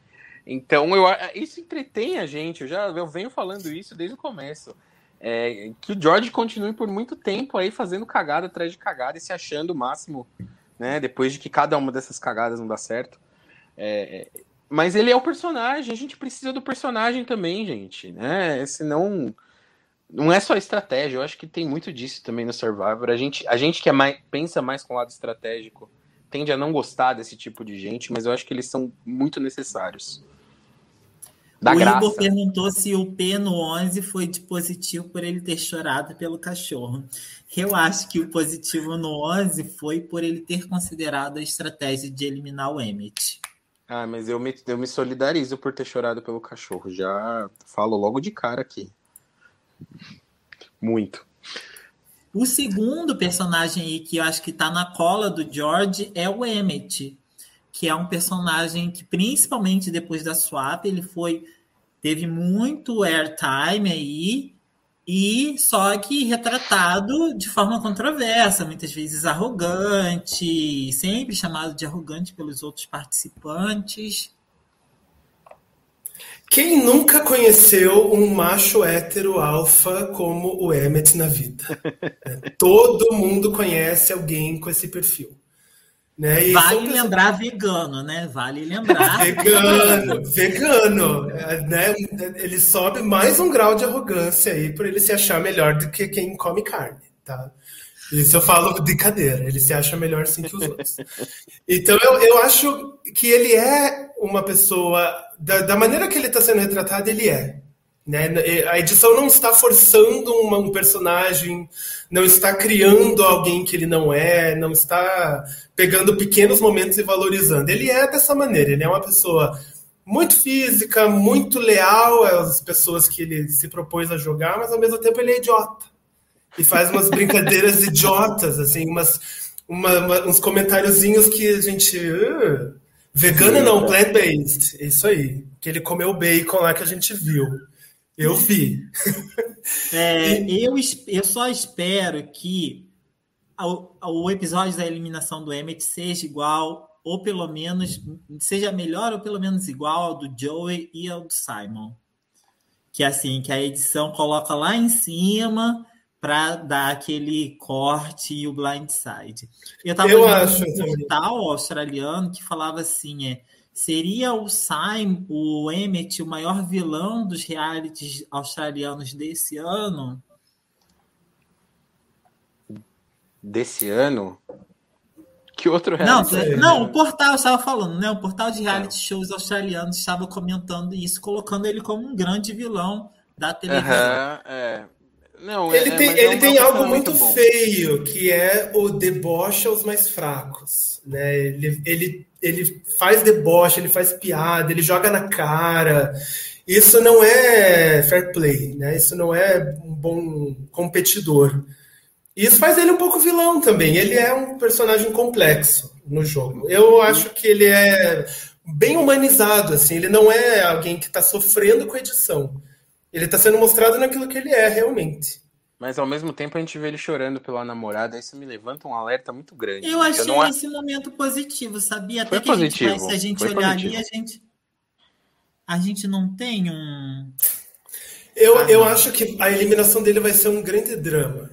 S1: Então, eu, isso entretém a gente. Eu já eu venho falando isso desde o começo é, que o George continue por muito tempo aí fazendo cagada atrás de cagada e se achando o máximo, né? Depois de que cada uma dessas cagadas não dá certo. É, é mas ele é o personagem, a gente precisa do personagem também, gente, né? Senão não é só estratégia, eu acho que tem muito disso também no Survivor. A gente, a gente que é mais, pensa mais com o lado estratégico tende a não gostar desse tipo de gente, mas eu acho que eles são muito necessários.
S2: Da o graça. Igor perguntou se o P no 11 foi de positivo por ele ter chorado pelo cachorro. Eu acho que o positivo no 11 foi por ele ter considerado a estratégia de eliminar o Emmet.
S1: Ah, mas eu me, eu me solidarizo por ter chorado pelo cachorro. Já falo logo de cara aqui. Muito.
S2: O segundo personagem aí que eu acho que tá na cola do George é o Emmet, que é um personagem que, principalmente depois da swap, ele foi teve muito airtime aí, e só que retratado de forma controversa, muitas vezes arrogante, sempre chamado de arrogante pelos outros participantes.
S3: Quem nunca conheceu um macho hétero alfa como o Emmet na vida? (laughs) Todo mundo conhece alguém com esse perfil.
S2: Né? vale lembrar vegano, né? Vale lembrar.
S3: vegano, vegano. É, né? Ele sobe mais um grau de arrogância aí por ele se achar melhor do que quem come carne, tá? Isso eu falo de cadeira, ele se acha melhor sim que os outros. Então eu, eu acho que ele é uma pessoa, da, da maneira que ele está sendo retratado, ele é. Né? A edição não está forçando um personagem, não está criando alguém que ele não é, não está pegando pequenos momentos e valorizando. Ele é dessa maneira, ele é uma pessoa muito física, muito leal às pessoas que ele se propôs a jogar, mas ao mesmo tempo ele é idiota. E faz umas brincadeiras (laughs) idiotas, assim, umas, uma, uma, uns comentáriozinhos que a gente. Uh, vegano não, plant-based. É isso aí. Que ele comeu bacon lá que a gente viu. Eu vi.
S2: É, eu, eu só espero que o, episódio da eliminação do Emmett seja igual, ou pelo menos seja melhor ou pelo menos igual ao do Joey e ao do Simon. que assim, que a edição coloca lá em cima para dar aquele corte e o blindside. Eu estava
S3: vendo acho,
S2: um portal australiano que falava assim, é, seria o Simon, o Emmett, o maior vilão dos realities australianos desse ano?
S1: Desse ano? Que outro reality?
S2: Não, não, o portal estava falando, né? O portal de reality shows australianos estava comentando isso, colocando ele como um grande vilão da televisão.
S1: Uhum, é. Não,
S3: ele é, tem, ele é tem algo muito, muito feio, que é o deboche aos mais fracos. Né? Ele, ele, ele faz deboche, ele faz piada, ele joga na cara. Isso não é fair play, né? Isso não é um bom competidor. Isso faz ele um pouco vilão também. Ele é um personagem complexo no jogo. Eu acho que ele é bem humanizado, assim. Ele não é alguém que está sofrendo com a edição. Ele está sendo mostrado naquilo que ele é realmente.
S1: Mas ao mesmo tempo a gente vê ele chorando pela namorada, isso me levanta um alerta muito grande.
S2: Eu achei eu esse momento positivo, sabia? Até
S1: Foi
S2: que
S1: positivo.
S2: a gente, se a gente olhar positivo. ali, a gente, a gente não tem um.
S3: Eu, ah, eu acho que a eliminação dele vai ser um grande drama.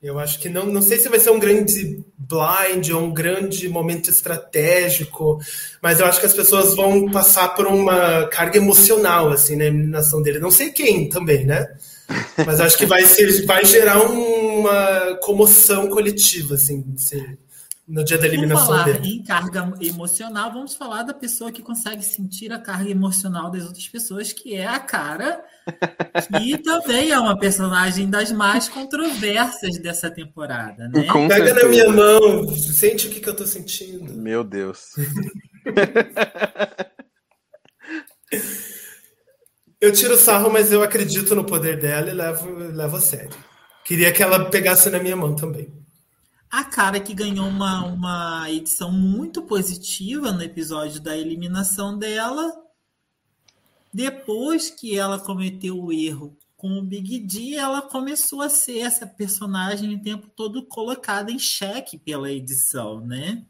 S3: Eu acho que não, não sei se vai ser um grande blind ou um grande momento estratégico, mas eu acho que as pessoas vão passar por uma carga emocional assim na eliminação dele. Não sei quem também, né? Mas acho que vai ser, vai gerar uma comoção coletiva assim, assim no dia da eliminação
S2: Por falar
S3: dele.
S2: em carga emocional, vamos falar da pessoa que consegue sentir a carga emocional das outras pessoas, que é a cara, que (laughs) também é uma personagem das mais controversas dessa temporada, né?
S3: Com Pega certeza. na minha mão, sente o que, que eu tô sentindo.
S1: Meu Deus. (laughs) (laughs)
S3: eu tiro sarro, mas eu acredito no poder dela e levo, levo a sério. Queria que ela pegasse na minha mão também.
S2: A cara que ganhou uma, uma edição muito positiva no episódio da eliminação dela. Depois que ela cometeu o erro com o Big D, ela começou a ser essa personagem o tempo todo colocada em xeque pela edição, né?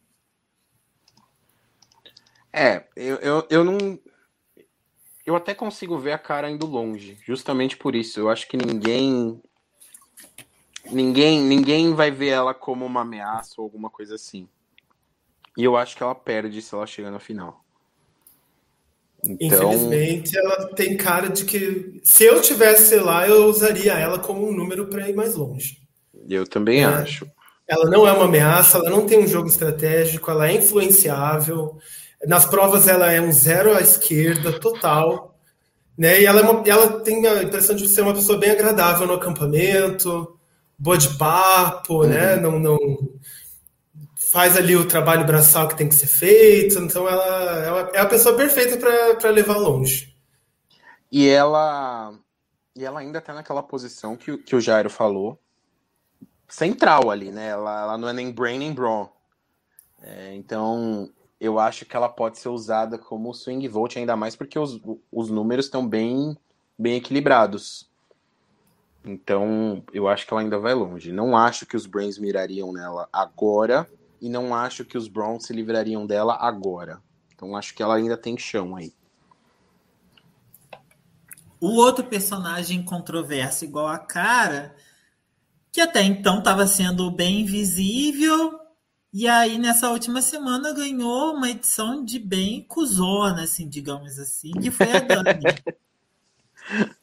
S1: É, eu, eu, eu não. Eu até consigo ver a cara indo longe, justamente por isso. Eu acho que ninguém Ninguém, ninguém vai ver ela como uma ameaça ou alguma coisa assim. E eu acho que ela perde se ela chega na final.
S3: Então... Infelizmente, ela tem cara de que se eu tivesse lá, eu usaria ela como um número para ir mais longe.
S1: Eu também é. acho.
S3: Ela não é uma ameaça, ela não tem um jogo estratégico, ela é influenciável. Nas provas, ela é um zero à esquerda, total. Né? E ela, é uma, ela tem a impressão de ser uma pessoa bem agradável no acampamento boa de papo, né? uhum. né? Não, não faz ali o trabalho braçal que tem que ser feito. Então ela, é a pessoa perfeita para levar longe.
S1: E ela e ela ainda tá naquela posição que, que o Jairo falou, central ali, né? Ela, ela não é nem brain nem brawn. É, então eu acho que ela pode ser usada como swing vote ainda mais porque os, os números estão bem bem equilibrados. Então, eu acho que ela ainda vai longe. Não acho que os Brains mirariam nela agora e não acho que os Browns se livrariam dela agora. Então, acho que ela ainda tem chão aí.
S2: O outro personagem controverso igual a cara, que até então estava sendo bem visível, e aí nessa última semana ganhou uma edição de bem cuzona, assim, digamos assim, que foi a Dani. (laughs)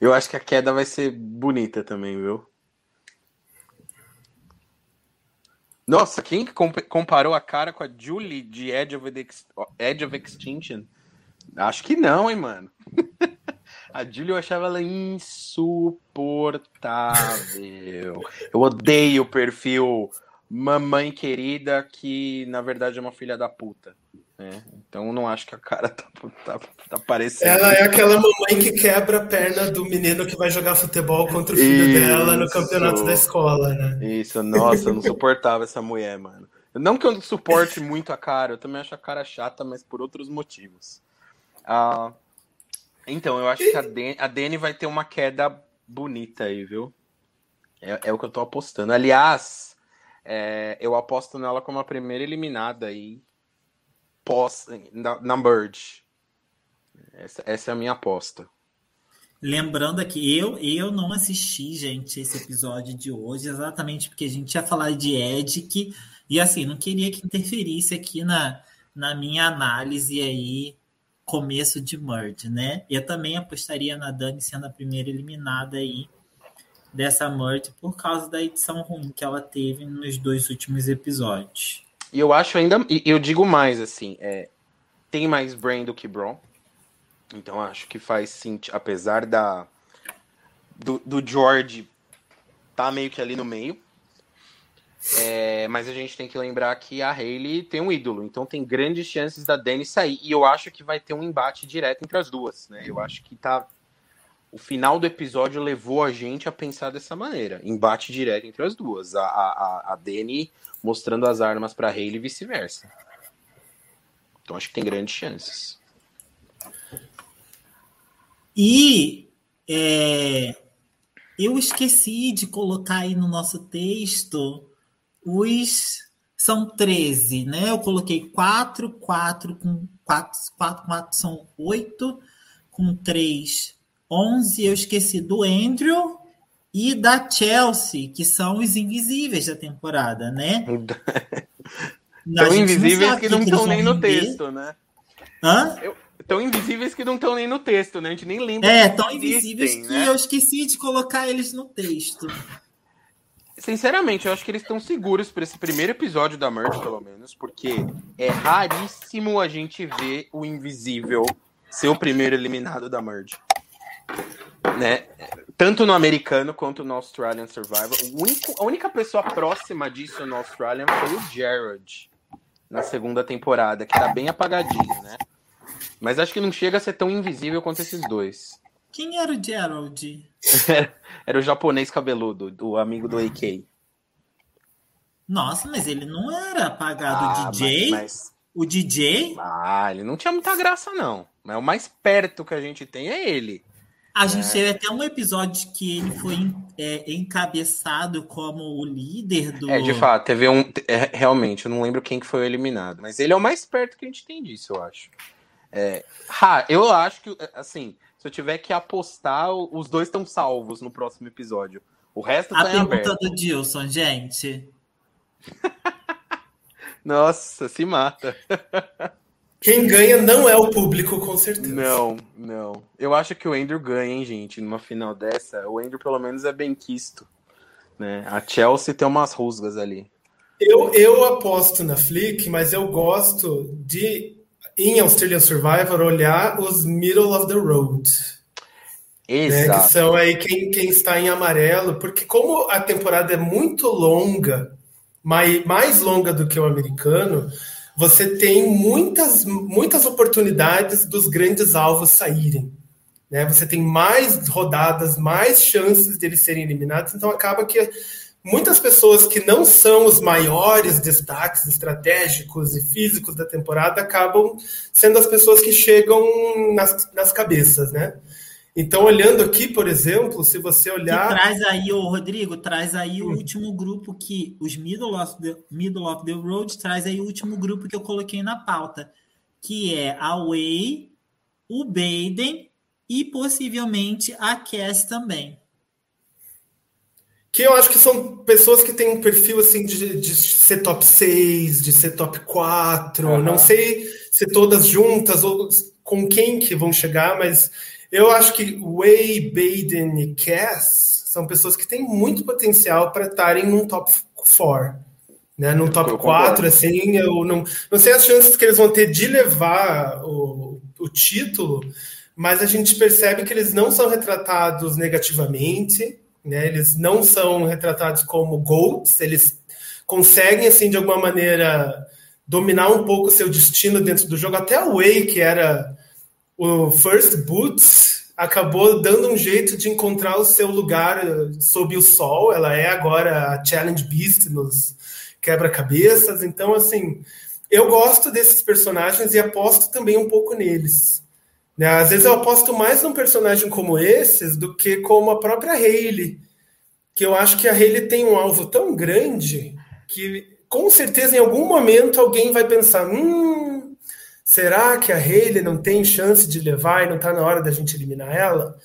S1: Eu acho que a queda vai ser bonita também, viu? Nossa, quem comparou a cara com a Julie de Edge of, Edge of Extinction? Acho que não, hein, mano. (laughs) a Julie eu achava ela insuportável. Eu odeio o perfil mamãe querida que na verdade é uma filha da puta. É, então não acho que a cara (laughs) tá, tá, tá parecendo.
S3: Ela é aquela mamãe que quebra a perna do menino que vai jogar futebol contra o filho Isso. dela no campeonato da escola, né?
S1: Isso, nossa, eu não suportava essa mulher, mano. Não que eu suporte muito a cara, eu também acho a cara chata, mas por outros motivos. Ah, então, eu acho que a Dani, a Dani vai ter uma queda bonita aí, viu? É, é o que eu tô apostando. Aliás, é, eu aposto nela como a primeira eliminada aí pós na, na Merge. Essa, essa é a minha aposta.
S2: Lembrando aqui, eu, eu não assisti, gente, esse episódio de hoje, exatamente porque a gente ia falar de Edic, e assim, não queria que interferisse aqui na, na minha análise aí, começo de Merge, né? Eu também apostaria na Dani sendo a primeira eliminada aí dessa Merge por causa da edição ruim que ela teve nos dois últimos episódios.
S1: E eu acho ainda, eu digo mais assim, é, tem mais brain do que Braun, então acho que faz sentido, apesar da do, do George tá meio que ali no meio. É, mas a gente tem que lembrar que a Hayley tem um ídolo, então tem grandes chances da Dani sair. E eu acho que vai ter um embate direto entre as duas, né? Eu acho que tá. O final do episódio levou a gente a pensar dessa maneira: embate direto entre as duas. A, a, a Dani mostrando as armas para Hayley e vice-versa. Então acho que tem grandes chances.
S2: E é, eu esqueci de colocar aí no nosso texto os. São 13, né? Eu coloquei 4, 4 com 4, 4, 4 são 8, com 3, 11. Eu esqueci do Andrew e da Chelsea, que são os invisíveis da temporada, né? (laughs)
S1: Tão invisíveis que não estão nem no texto, né?
S2: Hã?
S1: Eu, tão invisíveis que não estão nem no texto, né? A gente nem lembra.
S2: É, tão invisíveis que né? eu esqueci de colocar eles no texto.
S1: Sinceramente, eu acho que eles estão seguros para esse primeiro episódio da Merge, pelo menos, porque é raríssimo a gente ver o invisível ser o primeiro eliminado da Merge. Né? Tanto no americano quanto no Australian Survivor. Único, a única pessoa próxima disso no Australian foi o Jared na segunda temporada, que tá bem apagadinho, né? Mas acho que não chega a ser tão invisível quanto esses dois.
S2: Quem era o Gerald? (laughs)
S1: era, o japonês cabeludo, o amigo do AK.
S2: Nossa, mas ele não era apagado. Ah, o DJ? Mas, mas... O DJ?
S1: Ah, ele não tinha muita graça, não. Mas o mais perto que a gente tem é ele.
S2: A gente é. teve até um episódio que ele foi é, encabeçado como o líder do.
S1: É, de fato, teve um. É, realmente, eu não lembro quem que foi eliminado. Mas ele é o mais perto que a gente tem disso, eu acho. É, ha, eu acho que, assim, se eu tiver que apostar, os dois estão salvos no próximo episódio. O resto
S2: A
S1: tá
S2: pergunta do Dilson, gente. (laughs)
S1: Nossa, se mata. (laughs)
S3: Quem ganha não é o público, com certeza.
S1: Não, não. Eu acho que o Andrew ganha, hein, gente, numa final dessa. O Andrew, pelo menos, é bem quisto. Né? A Chelsea tem umas rusgas ali.
S3: Eu, eu aposto na Flick, mas eu gosto de em Australian Survivor, olhar os middle of the road. Né, que são aí quem, quem está em amarelo, porque como a temporada é muito longa, mais, mais longa do que o americano, você tem muitas, muitas oportunidades dos grandes alvos saírem. Né? Você tem mais rodadas, mais chances de eles serem eliminados, então acaba que muitas pessoas que não são os maiores destaques estratégicos e físicos da temporada acabam sendo as pessoas que chegam nas, nas cabeças, né? Então, olhando aqui, por exemplo, se você olhar.
S2: Que traz aí, o Rodrigo, traz aí hum. o último grupo que. Os middle of, the, middle of the Road traz aí o último grupo que eu coloquei na pauta, que é a Way, o Baden e possivelmente a Cass também
S3: que eu acho que são pessoas que têm um perfil assim de, de ser top 6, de ser top 4. Uhum. Não sei se todas juntas ou com quem que vão chegar, mas eu acho que Way, Baden e Cass são pessoas que têm muito potencial para estarem num top 4. Né? Num top 4, assim, eu não, não sei as chances que eles vão ter de levar o, o título, mas a gente percebe que eles não são retratados negativamente né? Eles não são retratados como GOATs, eles conseguem, assim, de alguma maneira, dominar um pouco o seu destino dentro do jogo. Até o Way, que era o First Boots, acabou dando um jeito de encontrar o seu lugar sob o sol. Ela é agora a Challenge Beast nos quebra-cabeças. Então, assim, eu gosto desses personagens e aposto também um pouco neles. Né? Às vezes eu aposto mais num personagem como esses do que como a própria Hayley, que eu acho que a Hayley tem um alvo tão grande que com certeza em algum momento alguém vai pensar: hum, será que a Hayley não tem chance de levar e não está na hora da gente eliminar ela?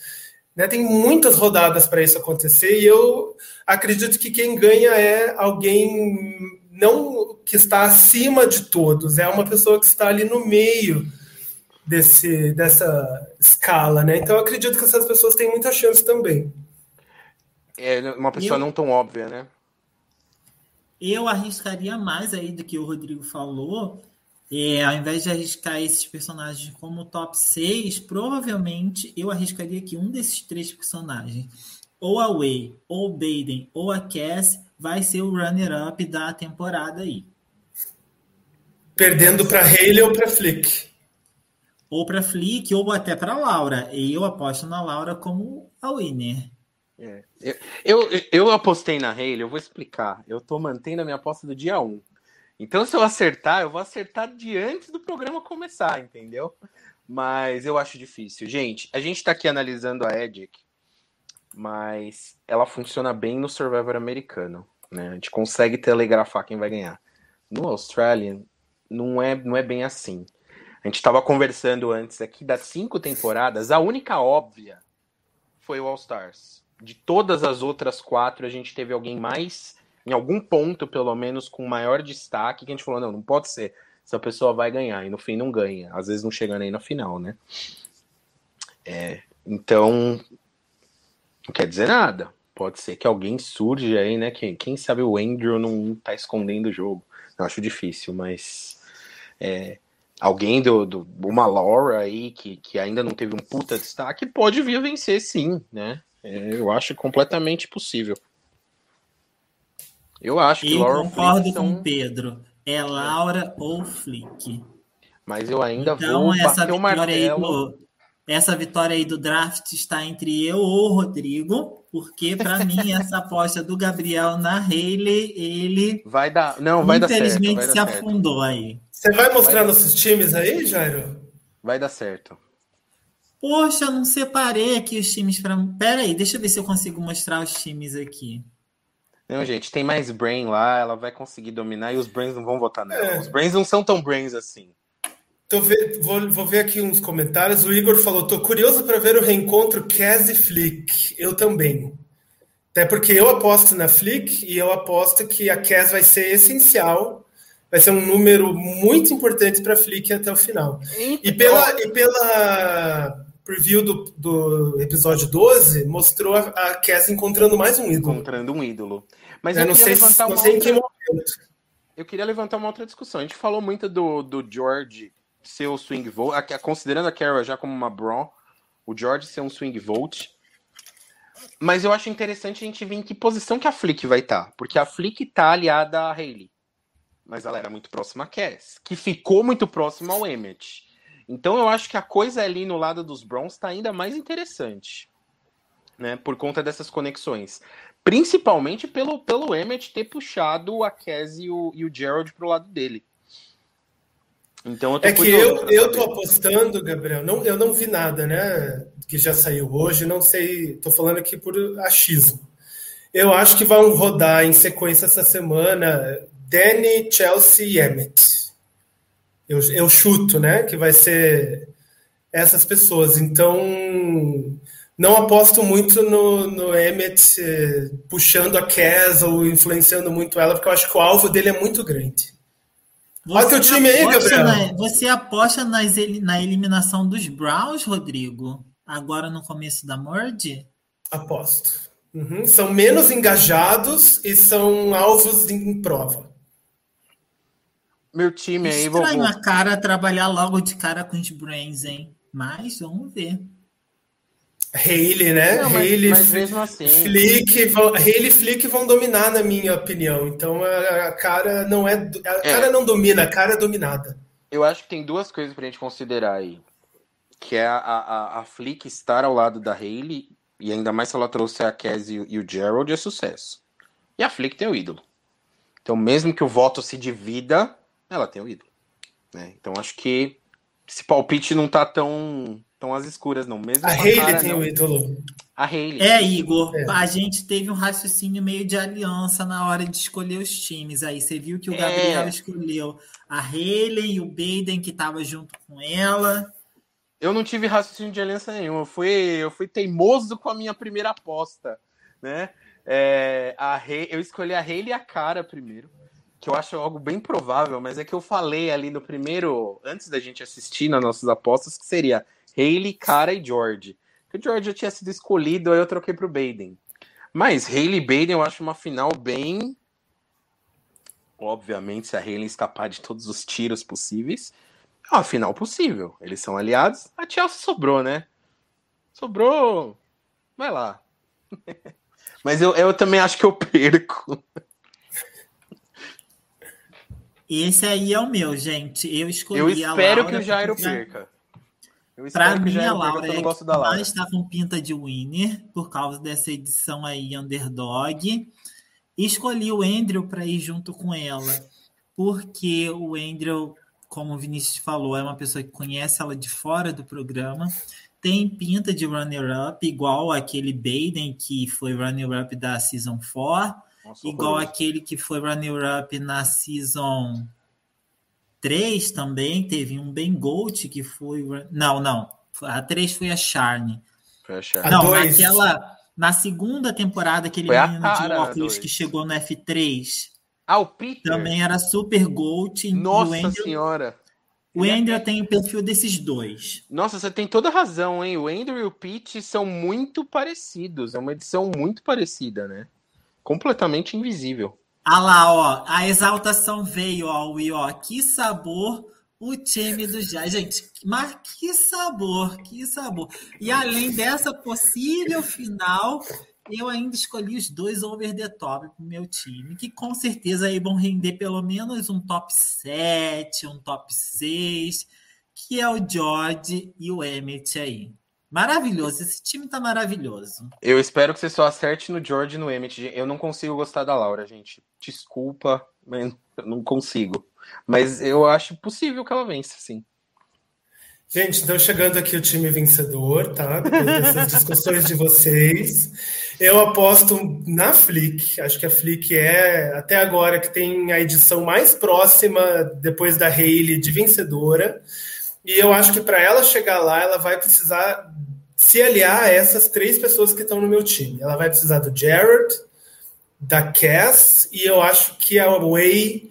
S3: Né? Tem muitas rodadas para isso acontecer e eu acredito que quem ganha é alguém não que está acima de todos, é uma pessoa que está ali no meio desse, dessa escala, né? Então eu acredito que essas pessoas têm muita chance também.
S1: É uma pessoa eu, não tão óbvia, né?
S2: Eu arriscaria mais aí do que o Rodrigo falou. É, ao invés de arriscar esses personagens como top 6, provavelmente eu arriscaria que um desses três personagens, ou a Way, ou o Baden, ou a Cass, vai ser o runner-up da temporada aí.
S3: Perdendo para Haley ou para Flick?
S2: Ou para Flick, ou até para Laura. E eu aposto na Laura como a winner.
S1: É. Eu, eu, eu, apostei na Haley, eu vou explicar. Eu tô mantendo a minha aposta do dia 1. Então, se eu acertar, eu vou acertar de antes do programa começar, entendeu? Mas eu acho difícil. Gente, a gente tá aqui analisando a Edic, mas ela funciona bem no Survivor americano. Né? A gente consegue telegrafar quem vai ganhar. No Australian, não é, não é bem assim. A gente estava conversando antes aqui das cinco temporadas, a única óbvia foi o All Stars. De todas as outras quatro, a gente teve alguém mais, em algum ponto pelo menos, com maior destaque, que a gente falou: não, não pode ser. Essa pessoa vai ganhar, e no fim não ganha. Às vezes não chega nem na final, né? É, então, não quer dizer nada. Pode ser que alguém surge aí, né? Quem, quem sabe o Andrew não tá escondendo o jogo. Eu acho difícil, mas é, alguém do, do uma Laura aí que, que ainda não teve um puta destaque pode vir a vencer sim, né? É, eu acho completamente possível. Eu acho que
S2: eu Laura concordo Flick com o Pedro. É Laura ou Flick.
S1: Mas eu ainda
S2: então,
S1: vou
S2: essa bater o martelo. essa vitória aí do draft está entre eu ou o Rodrigo porque para mim essa (laughs) aposta do Gabriel na Haley, ele
S1: vai dar, não, vai
S2: infelizmente
S1: dar certo,
S2: se afundou aí.
S3: Você vai mostrar vai nossos times aí, Jairo?
S1: Vai dar certo.
S2: Poxa, eu não separei aqui os times para. Pera aí, deixa eu ver se eu consigo mostrar os times aqui.
S1: Não, gente, tem mais brain lá, ela vai conseguir dominar e os brains não vão votar nela. É. Os brains não são tão brains assim.
S3: Ver, vou, vou, ver aqui uns comentários. O Igor falou: tô curioso para ver o reencontro Cass e Flick. Eu também. Até porque eu aposto na Flick e eu aposto que a Cass vai ser essencial. Vai ser um número muito importante para a Flick até o final. E pela, e pela preview do, do episódio 12, mostrou a, a Cass encontrando mais um ídolo.
S1: Encontrando um ídolo. Mas
S3: eu, eu não sei, não sei outra... em que momento.
S1: Eu queria levantar uma outra discussão. A gente falou muito do, do George ser o swing vote, considerando a Carol já como uma Braun, o George ser um swing vote. Mas eu acho interessante a gente ver em que posição que a Flick vai estar. Tá, porque a Flick tá aliada a Hayley. Mas ela era muito próxima a Cass, que ficou muito próxima ao Emmett. Então eu acho que a coisa ali no lado dos Browns está ainda mais interessante. Né, por conta dessas conexões. Principalmente pelo, pelo Emmett ter puxado a Cass e o, e o Gerald pro lado dele.
S3: Então é que eu, eu tô apostando, Gabriel, não, eu não vi nada, né? Que já saiu hoje, não sei, tô falando aqui por achismo. Eu acho que vão rodar em sequência essa semana Danny, Chelsea e Emmett. Eu, eu chuto, né? Que vai ser essas pessoas. Então, não aposto muito no, no Emmett eh, puxando a Cass ou influenciando muito ela, porque eu acho que o alvo dele é muito grande.
S2: Olha teu time aí, Gabriel. Na, você aposta nas, na eliminação dos Browns, Rodrigo? Agora no começo da Mord?
S3: Aposto. Uhum. São menos engajados e são alvos em prova.
S1: Meu time aí,
S2: Estranho vou... a cara trabalhar logo de cara com os Brains, hein? Mas vamos ver.
S3: Haley, né? Não, Haley, mas, mesmo assim. Flick, vão, Haley e Flick vão dominar, na minha opinião. Então a, a cara não é. A é. cara não domina, a cara é dominada.
S1: Eu acho que tem duas coisas pra gente considerar aí. Que é a, a, a Flick estar ao lado da Haley, e ainda mais se ela trouxe a Cassie e o Gerald, é sucesso. E a Flick tem o ídolo. Então, mesmo que o voto se divida, ela tem o ídolo. Né? Então, acho que esse palpite não tá tão estão às escuras, não. Mesmo
S3: a Hayley tem o ídolo.
S1: A Hayley.
S2: É, Igor, é. a gente teve um raciocínio meio de aliança na hora de escolher os times. Aí você viu que o Gabriel é. escolheu a Hayley e o Baden, que estava junto com ela.
S1: Eu não tive raciocínio de aliança nenhum. Eu fui, eu fui teimoso com a minha primeira aposta, né? É, a Rei, eu escolhi a Hayley e a Cara primeiro, que eu acho algo bem provável, mas é que eu falei ali no primeiro, antes da gente assistir nas nossas apostas, que seria Hayley, Cara e George. Que o George já tinha sido escolhido, aí eu troquei pro Baden. Mas Hayley e Baden eu acho uma final bem. Obviamente, se a Hayley escapar de todos os tiros possíveis, é uma final possível. Eles são aliados. A Chelsea sobrou, né? Sobrou. Vai lá. (laughs) Mas eu, eu também acho que eu perco.
S2: Esse aí é o meu, gente. Eu escolhi
S1: eu espero que o Jairo perca.
S2: Para mim, a Laura é que está com pinta de winner, por causa dessa edição aí, underdog. Escolhi o Andrew para ir junto com ela, porque o Andrew, como o Vinícius falou, é uma pessoa que conhece ela de fora do programa, tem pinta de runner-up, igual aquele Baden, que foi runner-up da Season 4, Nossa, igual aquele que foi runner-up na Season 3 também, teve um Ben Gold que foi... Não, não, a 3 foi a Charne. Foi a Charne. Não, naquela... Na segunda temporada, aquele foi menino de óculos que chegou no F3.
S1: Ah, o Peter?
S2: Também era super Gold.
S1: Nossa Andrew, senhora!
S2: O Andrew tem o perfil desses dois.
S1: Nossa, você tem toda razão, hein? O Andrew e o Pete são muito parecidos. É uma edição muito parecida, né? Completamente invisível.
S2: Ah lá, ó. A exaltação veio, ó, Will, ó. Que sabor o time do Jazz. Gente, mas que sabor, que sabor. E além dessa possível final, eu ainda escolhi os dois over the top pro meu time, que com certeza aí vão render pelo menos um top 7, um top 6, que é o George e o Emmett aí. Maravilhoso, esse time tá maravilhoso.
S1: Eu espero que você só acerte no George e no Emmett. Eu não consigo gostar da Laura, gente. Desculpa, mas eu não consigo. Mas eu acho possível que ela vença, sim.
S3: Gente, então chegando aqui o time vencedor, tá? Depois dessas (laughs) discussões de vocês. Eu aposto na Flick. Acho que a Flick é, até agora, que tem a edição mais próxima, depois da Hayley, de vencedora. E eu acho que para ela chegar lá, ela vai precisar se aliar a essas três pessoas que estão no meu time. Ela vai precisar do Jared, da Cass, e eu acho que a Way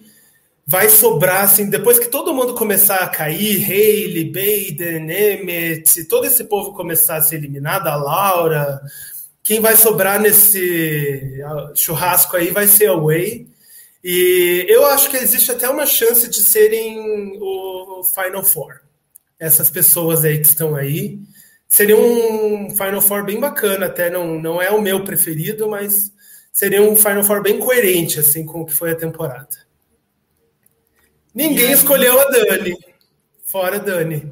S3: vai sobrar, assim, depois que todo mundo começar a cair, Hayley, Baden, Emmett, todo esse povo começar a ser eliminado, a Laura, quem vai sobrar nesse churrasco aí vai ser a Way. E eu acho que existe até uma chance de serem o Final Four. Essas pessoas aí que estão aí. Seria um Final Four bem bacana, até não, não é o meu preferido, mas seria um Final Four bem coerente assim com o que foi a temporada. Ninguém escolheu a Dani. Fora Dani.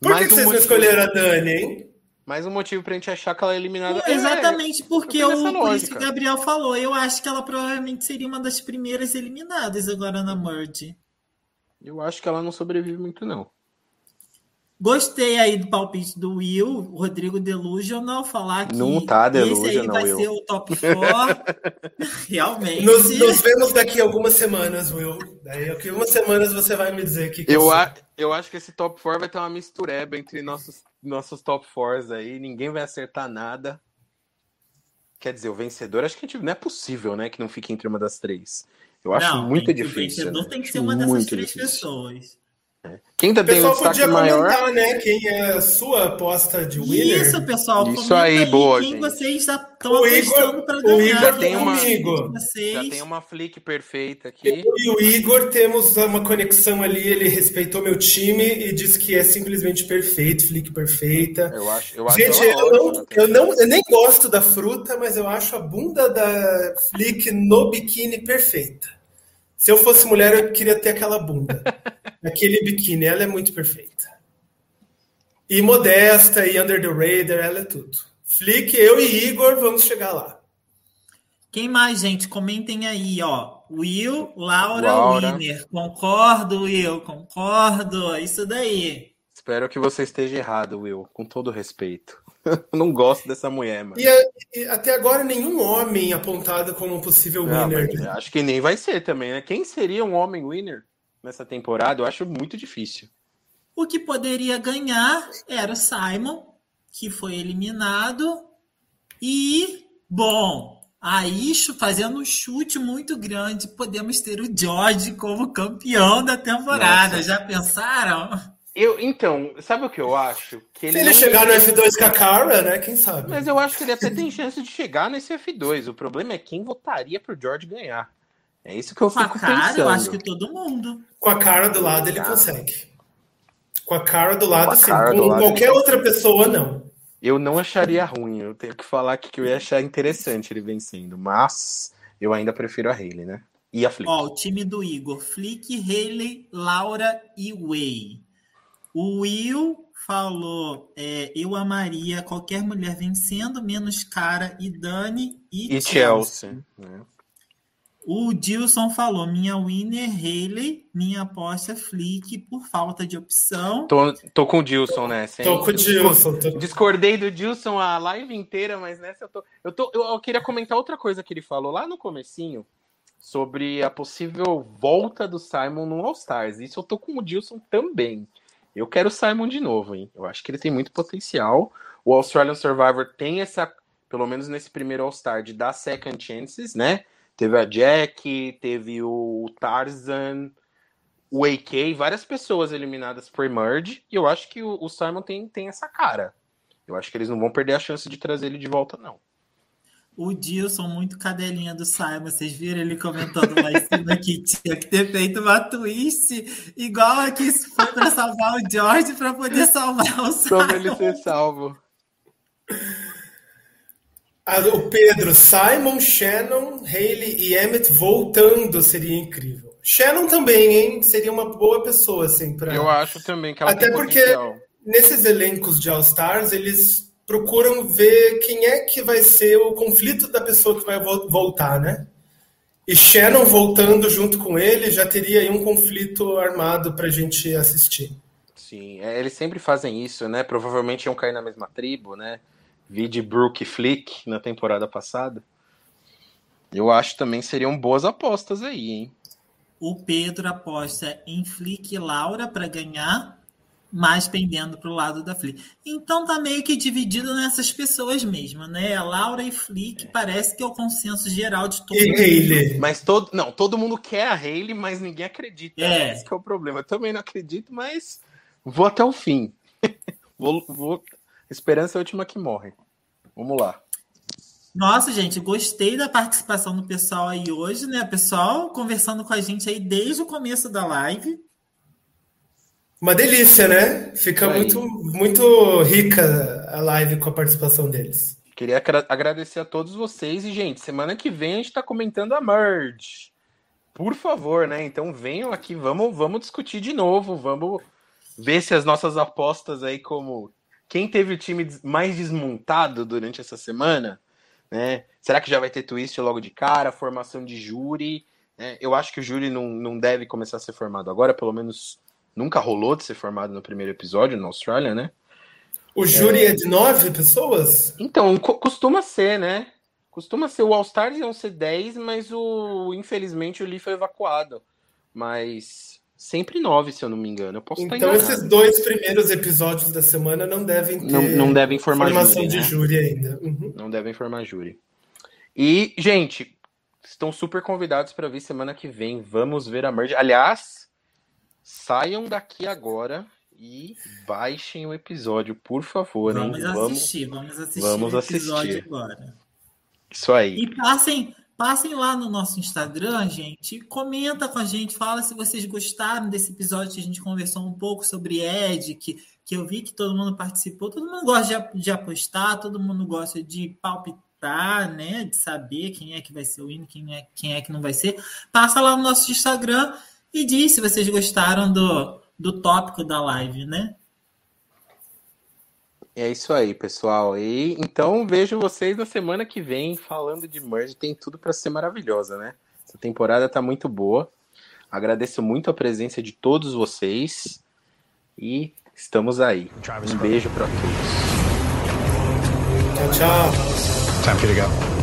S3: Por que, que vocês motivo... não escolheram a Dani, hein?
S1: Mais um motivo pra gente achar que ela é eliminada.
S2: É, exatamente, porque o, por isso que o Gabriel falou. Eu acho que ela provavelmente seria uma das primeiras eliminadas agora na Merge.
S1: Eu acho que ela não sobrevive muito, não.
S2: Gostei aí do palpite do Will, Rodrigo Delusional, falar que
S1: não tá
S2: esse aí vai Will. ser o top 4. (laughs) Realmente.
S3: Nos, nos, vemos daqui a algumas semanas, Will. Daí, daqui a algumas semanas você vai me dizer que. que
S1: eu, a, eu acho que esse top 4 vai ter uma mistureba entre nossos, nossos top 4 aí. Ninguém vai acertar nada. Quer dizer, o vencedor, acho que a gente, não é possível, né? Que não fique entre uma das três. Eu acho não, muito difícil. O
S2: vencedor né? tem que ser uma dessas três difícil. pessoas.
S1: Quem ainda tem um destaque maior.
S3: Comentar, né? Quem é a sua aposta de winner?
S2: Isso, pessoal.
S1: Isso aí, boa.
S2: Quem gente. vocês já estão apostando para ganhar.
S3: O Igor tem uma,
S1: já tem uma flick perfeita aqui.
S3: Eu e o Igor temos uma conexão ali. Ele respeitou meu time e disse que é simplesmente perfeito, flick perfeita.
S1: Eu acho. Eu acho
S3: gente, eu, não, eu, não, eu nem gosto da fruta, mas eu acho a bunda da flick no biquíni perfeita. Se eu fosse mulher, eu queria ter aquela bunda. (laughs) aquele biquíni, ela é muito perfeita. E modesta, e under the radar, ela é tudo. Flick, eu e Igor vamos chegar lá.
S2: Quem mais, gente? Comentem aí, ó. Will, Laura, Laura. Winner. Concordo, Will, concordo. Isso daí.
S1: Espero que você esteja errado, Will, com todo respeito. (laughs) não gosto dessa mulher, mano.
S3: E, e, até agora nenhum homem apontado como um possível winner.
S1: Né? Acho que nem vai ser também, né? Quem seria um homem winner nessa temporada? Eu acho muito difícil.
S2: O que poderia ganhar era o Simon, que foi eliminado. E, bom, aí fazendo um chute muito grande, podemos ter o George como campeão da temporada. Nossa. Já pensaram?
S1: Eu, então, sabe o que eu acho?
S3: Que ele Se ele chegar no F2 com a Cara, né? Quem sabe?
S1: Mas eu acho que ele até tem chance de chegar nesse F2. O problema é quem votaria pro George ganhar. É isso que eu fico com a cara, pensando.
S2: Eu acho que todo mundo.
S3: Com a cara do lado ele consegue. Com a cara do lado, sim. Com lado, qualquer outra pessoa, não.
S1: Eu não acharia ruim. Eu tenho que falar que eu ia achar interessante ele vencendo. Mas eu ainda prefiro a Hayley, né? E a Flick.
S2: Ó, o time do Igor. Flick, Hayley, Laura e Way. O Will falou: é, eu amaria qualquer mulher vencendo, menos Cara e Dani e, e Chelsea. Chelsea. Né? O Dilson falou: minha winner Haley, minha aposta Flick por falta de opção.
S1: Tô, tô com o Dilson nessa.
S3: Tô com o Dilson. Tô...
S1: Discordei do Dilson a live inteira, mas nessa eu tô. Eu, tô eu, eu queria comentar outra coisa que ele falou lá no comecinho sobre a possível volta do Simon no All Stars. Isso eu tô com o Dilson também. Eu quero o Simon de novo, hein? Eu acho que ele tem muito potencial. O Australian Survivor tem essa, pelo menos nesse primeiro All-Star, de dar second chances, né? Teve a Jack, teve o Tarzan, o AK, várias pessoas eliminadas por Merge, e eu acho que o, o Simon tem, tem essa cara. Eu acho que eles não vão perder a chance de trazer ele de volta, não.
S2: O Dilson, muito cadelinha do Simon. Vocês viram ele comentando lá em cima que tinha que ter feito uma twist igual a que foi para salvar o George para poder salvar o Simon.
S1: Como ele ser salvo.
S3: Ah, o Pedro, Simon, Shannon, Haley e Emmett voltando seria incrível. Shannon também, hein? Seria uma boa pessoa, assim, para.
S1: Eu acho também que ela
S3: Até porque potencial. nesses elencos de All Stars, eles procuram ver quem é que vai ser o conflito da pessoa que vai voltar, né? E Shannon voltando junto com ele já teria aí um conflito armado para a gente assistir.
S1: Sim, é, eles sempre fazem isso, né? Provavelmente iam cair na mesma tribo, né? Vi de Brooke e Flick na temporada passada. Eu acho também seriam boas apostas aí, hein?
S2: O Pedro aposta em Flick e Laura para ganhar mais pendendo para o lado da Flick. Então tá meio que dividido nessas pessoas mesmo, né? A Laura e Flick é. parece que é o consenso geral de todo
S3: e mundo. Hayley.
S1: Mas todo, não, todo mundo quer a Hayley, mas ninguém acredita. É. Esse é o problema. Eu também não acredito, mas vou até o fim. (laughs) vou, vou... Esperança é a última que morre. Vamos lá.
S2: Nossa, gente, gostei da participação do pessoal aí hoje, né? Pessoal conversando com a gente aí desde o começo da live.
S3: Uma delícia, né? Fica muito, muito rica a live com a participação deles.
S1: Queria agradecer a todos vocês e, gente, semana que vem a gente está comentando a Merge. Por favor, né? Então venham aqui, vamos, vamos discutir de novo, vamos ver se as nossas apostas aí, como quem teve o time mais desmontado durante essa semana, né? Será que já vai ter twist logo de cara, formação de júri? Né? Eu acho que o júri não, não deve começar a ser formado agora, pelo menos Nunca rolou de ser formado no primeiro episódio na Austrália, né?
S3: O júri é, é de nove pessoas?
S1: Então, costuma ser, né? Costuma ser. O All-Stars iam ser dez, mas o infelizmente o Lee foi evacuado. Mas sempre nove, se eu não me engano. Eu posso
S3: então, esses dois primeiros episódios da semana não devem ter
S1: não, não devem formar
S3: formação
S1: júri,
S3: de
S1: né?
S3: júri ainda.
S1: Uhum. Não devem formar júri. E, gente, estão super convidados para vir semana que vem. Vamos ver a merge. Aliás, Saiam daqui agora e baixem o episódio, por favor.
S2: Vamos assistir, vamos assistir vamos o episódio assistir. agora.
S1: Isso aí.
S2: E passem, passem lá no nosso Instagram, gente, comenta com a gente, fala se vocês gostaram desse episódio que a gente conversou um pouco sobre Ed, que, que eu vi que todo mundo participou, todo mundo gosta de, de apostar, todo mundo gosta de palpitar, né? De saber quem é que vai ser o hino, quem é, quem é que não vai ser. Passa lá no nosso Instagram e diz se vocês gostaram do, do tópico da live, né?
S1: É isso aí, pessoal. E então vejo vocês na semana que vem falando de Merge. Tem tudo para ser maravilhosa, né? Essa temporada tá muito boa. Agradeço muito a presença de todos vocês e estamos aí. Um beijo para todos.
S3: Tchau, tchau. Time for you to go.